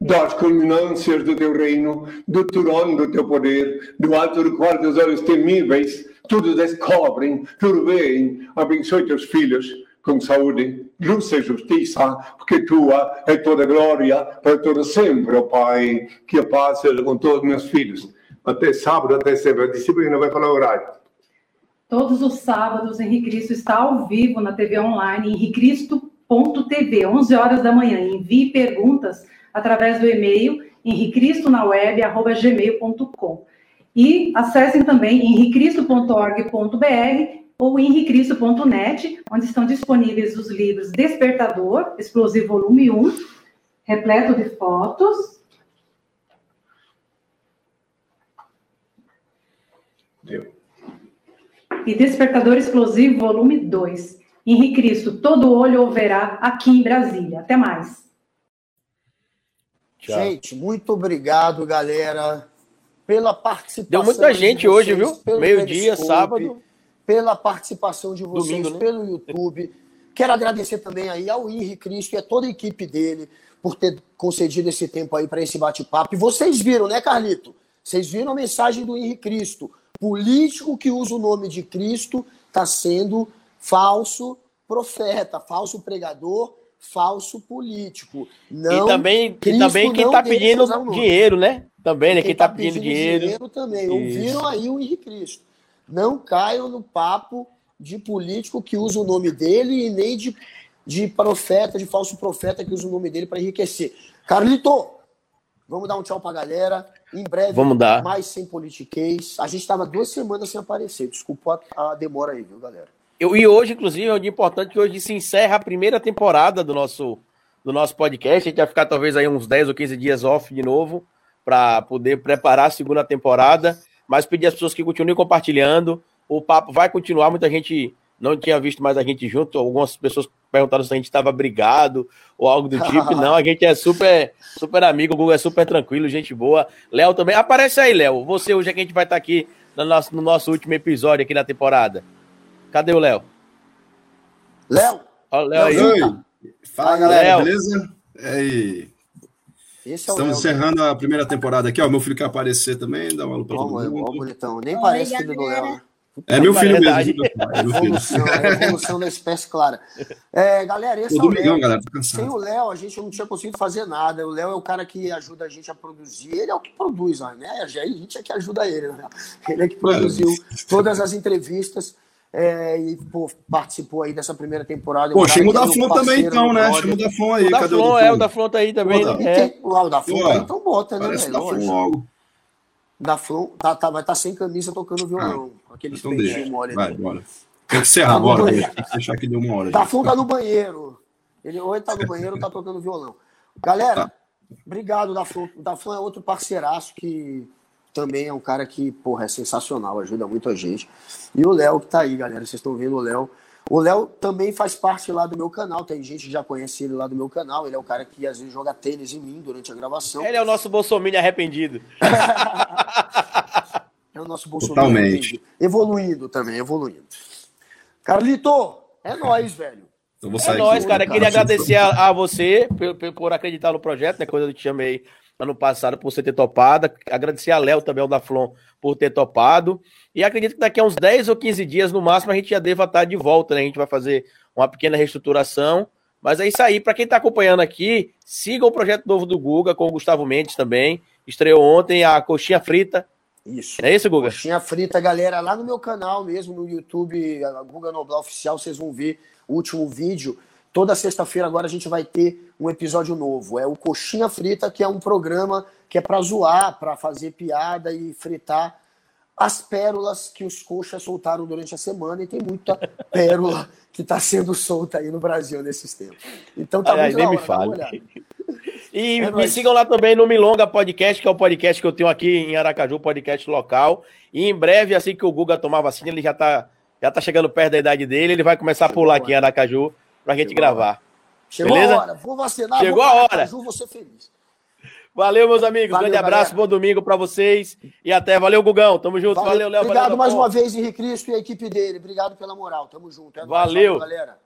das culminâncias do teu reino, do trono do teu poder, do alto do qual teus olhos temíveis tudo descobrem, tudo veem. Abençoe teus filhos com saúde, luz e justiça, porque tua é toda glória para todo sempre, oh Pai. Que a paz seja com todos meus filhos. Até sábado, até sempre. A disciplina vai falar horário. Todos os sábados, Henrique Cristo está ao vivo na TV online, henricristo.tv, 11 horas da manhã. Envie perguntas através do e-mail henricristoweb.gmail.com. E acessem também henricristo.org.br ou henricristo.net, onde estão disponíveis os livros Despertador, Explosivo Volume 1, repleto de fotos. Deu e Despertador Explosivo, volume 2. Henrique Cristo, todo olho ouverá aqui em Brasília. Até mais. Tchau. Gente, muito obrigado, galera, pela participação. Deu muita gente vocês, hoje, viu? Meio-dia, sábado. Pela participação de vocês Domingo, né? pelo YouTube. Quero agradecer também aí ao Henrique Cristo e a toda a equipe dele por ter concedido esse tempo aí para esse bate-papo. E vocês viram, né, Carlito? Vocês viram a mensagem do Henrique Cristo político que usa o nome de Cristo está sendo falso profeta, falso pregador, falso político. Não, e também, e também quem está pedindo dinheiro, né? Também, né? Quem está pedindo, pedindo, dinheiro. dinheiro também. Isso. Ouviram aí o Henrique Cristo. Não caiam no papo de político que usa o nome dele e nem de, de profeta, de falso profeta que usa o nome dele para enriquecer. Carlito, vamos dar um tchau para a galera. Em breve, Vamos dar. mais sem politiquês. A gente estava duas semanas sem aparecer. Desculpa a, a demora aí, viu, galera? Eu, e hoje, inclusive, é um dia importante que hoje se encerra a primeira temporada do nosso, do nosso podcast. A gente vai ficar talvez aí uns 10 ou 15 dias off de novo para poder preparar a segunda temporada. Mas pedir às pessoas que continuem compartilhando. O papo vai continuar. Muita gente não tinha visto mais a gente junto. Algumas pessoas perguntaram se a gente estava brigado ou algo do tipo. não, a gente é super, super amigo, o Google é super tranquilo, gente boa. Léo também. Aparece aí, Léo. Você hoje é que a gente vai estar aqui no nosso, no nosso último episódio aqui na temporada. Cadê o Léo? Léo! Ó, Léo aí. Oi. Fala, galera, Léo. beleza? aí. É Estamos encerrando a primeira temporada aqui, ó. Meu filho quer aparecer também, dá uma alô pra todo mundo. Ó, bonitão. Nem Oi, parece filho do Léo. É meu filho verdade. mesmo. É meu filho. Evolução, a evolução da espécie clara. É, galera, esse Pô, é o Léo. Galera, Sem o Léo, a gente não tinha conseguido fazer nada. O Léo é o cara que ajuda a gente a produzir. Ele é o que produz, né? A gente é que ajuda ele. Né? Ele é que produziu todas as entrevistas. É, e pô, participou aí dessa primeira temporada. Pô, chama o da Flon também, então, né? Chama o da Flon aí. O da Flon, é, o da Flon tá aí também. Pô, né? é. O da Flon, tá então bota, né? Parece da Flon logo da Flon tá, tá, vai estar tá sem camisa tocando violão. Aquele então deixa. mole. Vai, bora. Tem que encerrar tá agora. Tem que deixar que deu uma hora. Da Flon tá no banheiro. Ele ou ele tá no banheiro ou tá tocando violão. Galera, tá. obrigado da Flon. Da Flon é outro parceiraço que também é um cara que, porra, é sensacional, ajuda muito a gente. E o Léo que tá aí, galera. Vocês estão vendo o Léo. O Léo também faz parte lá do meu canal. Tem gente que já conhece ele lá do meu canal. Ele é o cara que às vezes joga tênis em mim durante a gravação. Ele é o nosso Bolsonaro arrependido. (laughs) o nosso Bolsonaro Totalmente. Evoluindo também, evoluindo. Carlito, é nós, velho. é nós, cara. Queria agradecer a, a você por, por, acreditar no projeto, né? Quando eu te chamei ano passado por você ter topado. Agradecer a Léo também, o da Flon, por ter topado. E acredito que daqui a uns 10 ou 15 dias, no máximo, a gente já deva estar de volta, né? A gente vai fazer uma pequena reestruturação. Mas é isso aí. Para quem está acompanhando aqui, siga o projeto novo do Guga com o Gustavo Mendes também. Estreou ontem a Coxinha Frita. Isso. É isso, Guga? Coxinha Frita, galera. Lá no meu canal mesmo, no YouTube, a Guga Noblar Oficial, vocês vão ver o último vídeo. Toda sexta-feira agora a gente vai ter um episódio novo. É o Coxinha Frita, que é um programa que é para zoar, para fazer piada e fritar as pérolas que os coxas soltaram durante a semana e tem muita (laughs) pérola que está sendo solta aí no Brasil nesses tempos. Então tá Ai, muito nem me fale. (laughs) E é me nóis. sigam lá também no Milonga Podcast, que é o podcast que eu tenho aqui em Aracaju, podcast local. E em breve, assim que o Guga tomar vacina, ele já está já tá chegando perto da idade dele, ele vai começar a pular aqui em Aracaju para a gente gravar. Chegou Beleza? a hora, vou vacinar, Chegou vou a hora. Aracaju, vou ser feliz. Valeu, meus amigos. Valeu, Grande abraço, galera. bom domingo para vocês. E até. Valeu, Gugão. Tamo junto. Valeu, Léo. Obrigado valeu, mais uma vez, Henrique Cristo e a equipe dele. Obrigado pela moral. Tamo junto. É valeu. Nóis, galera.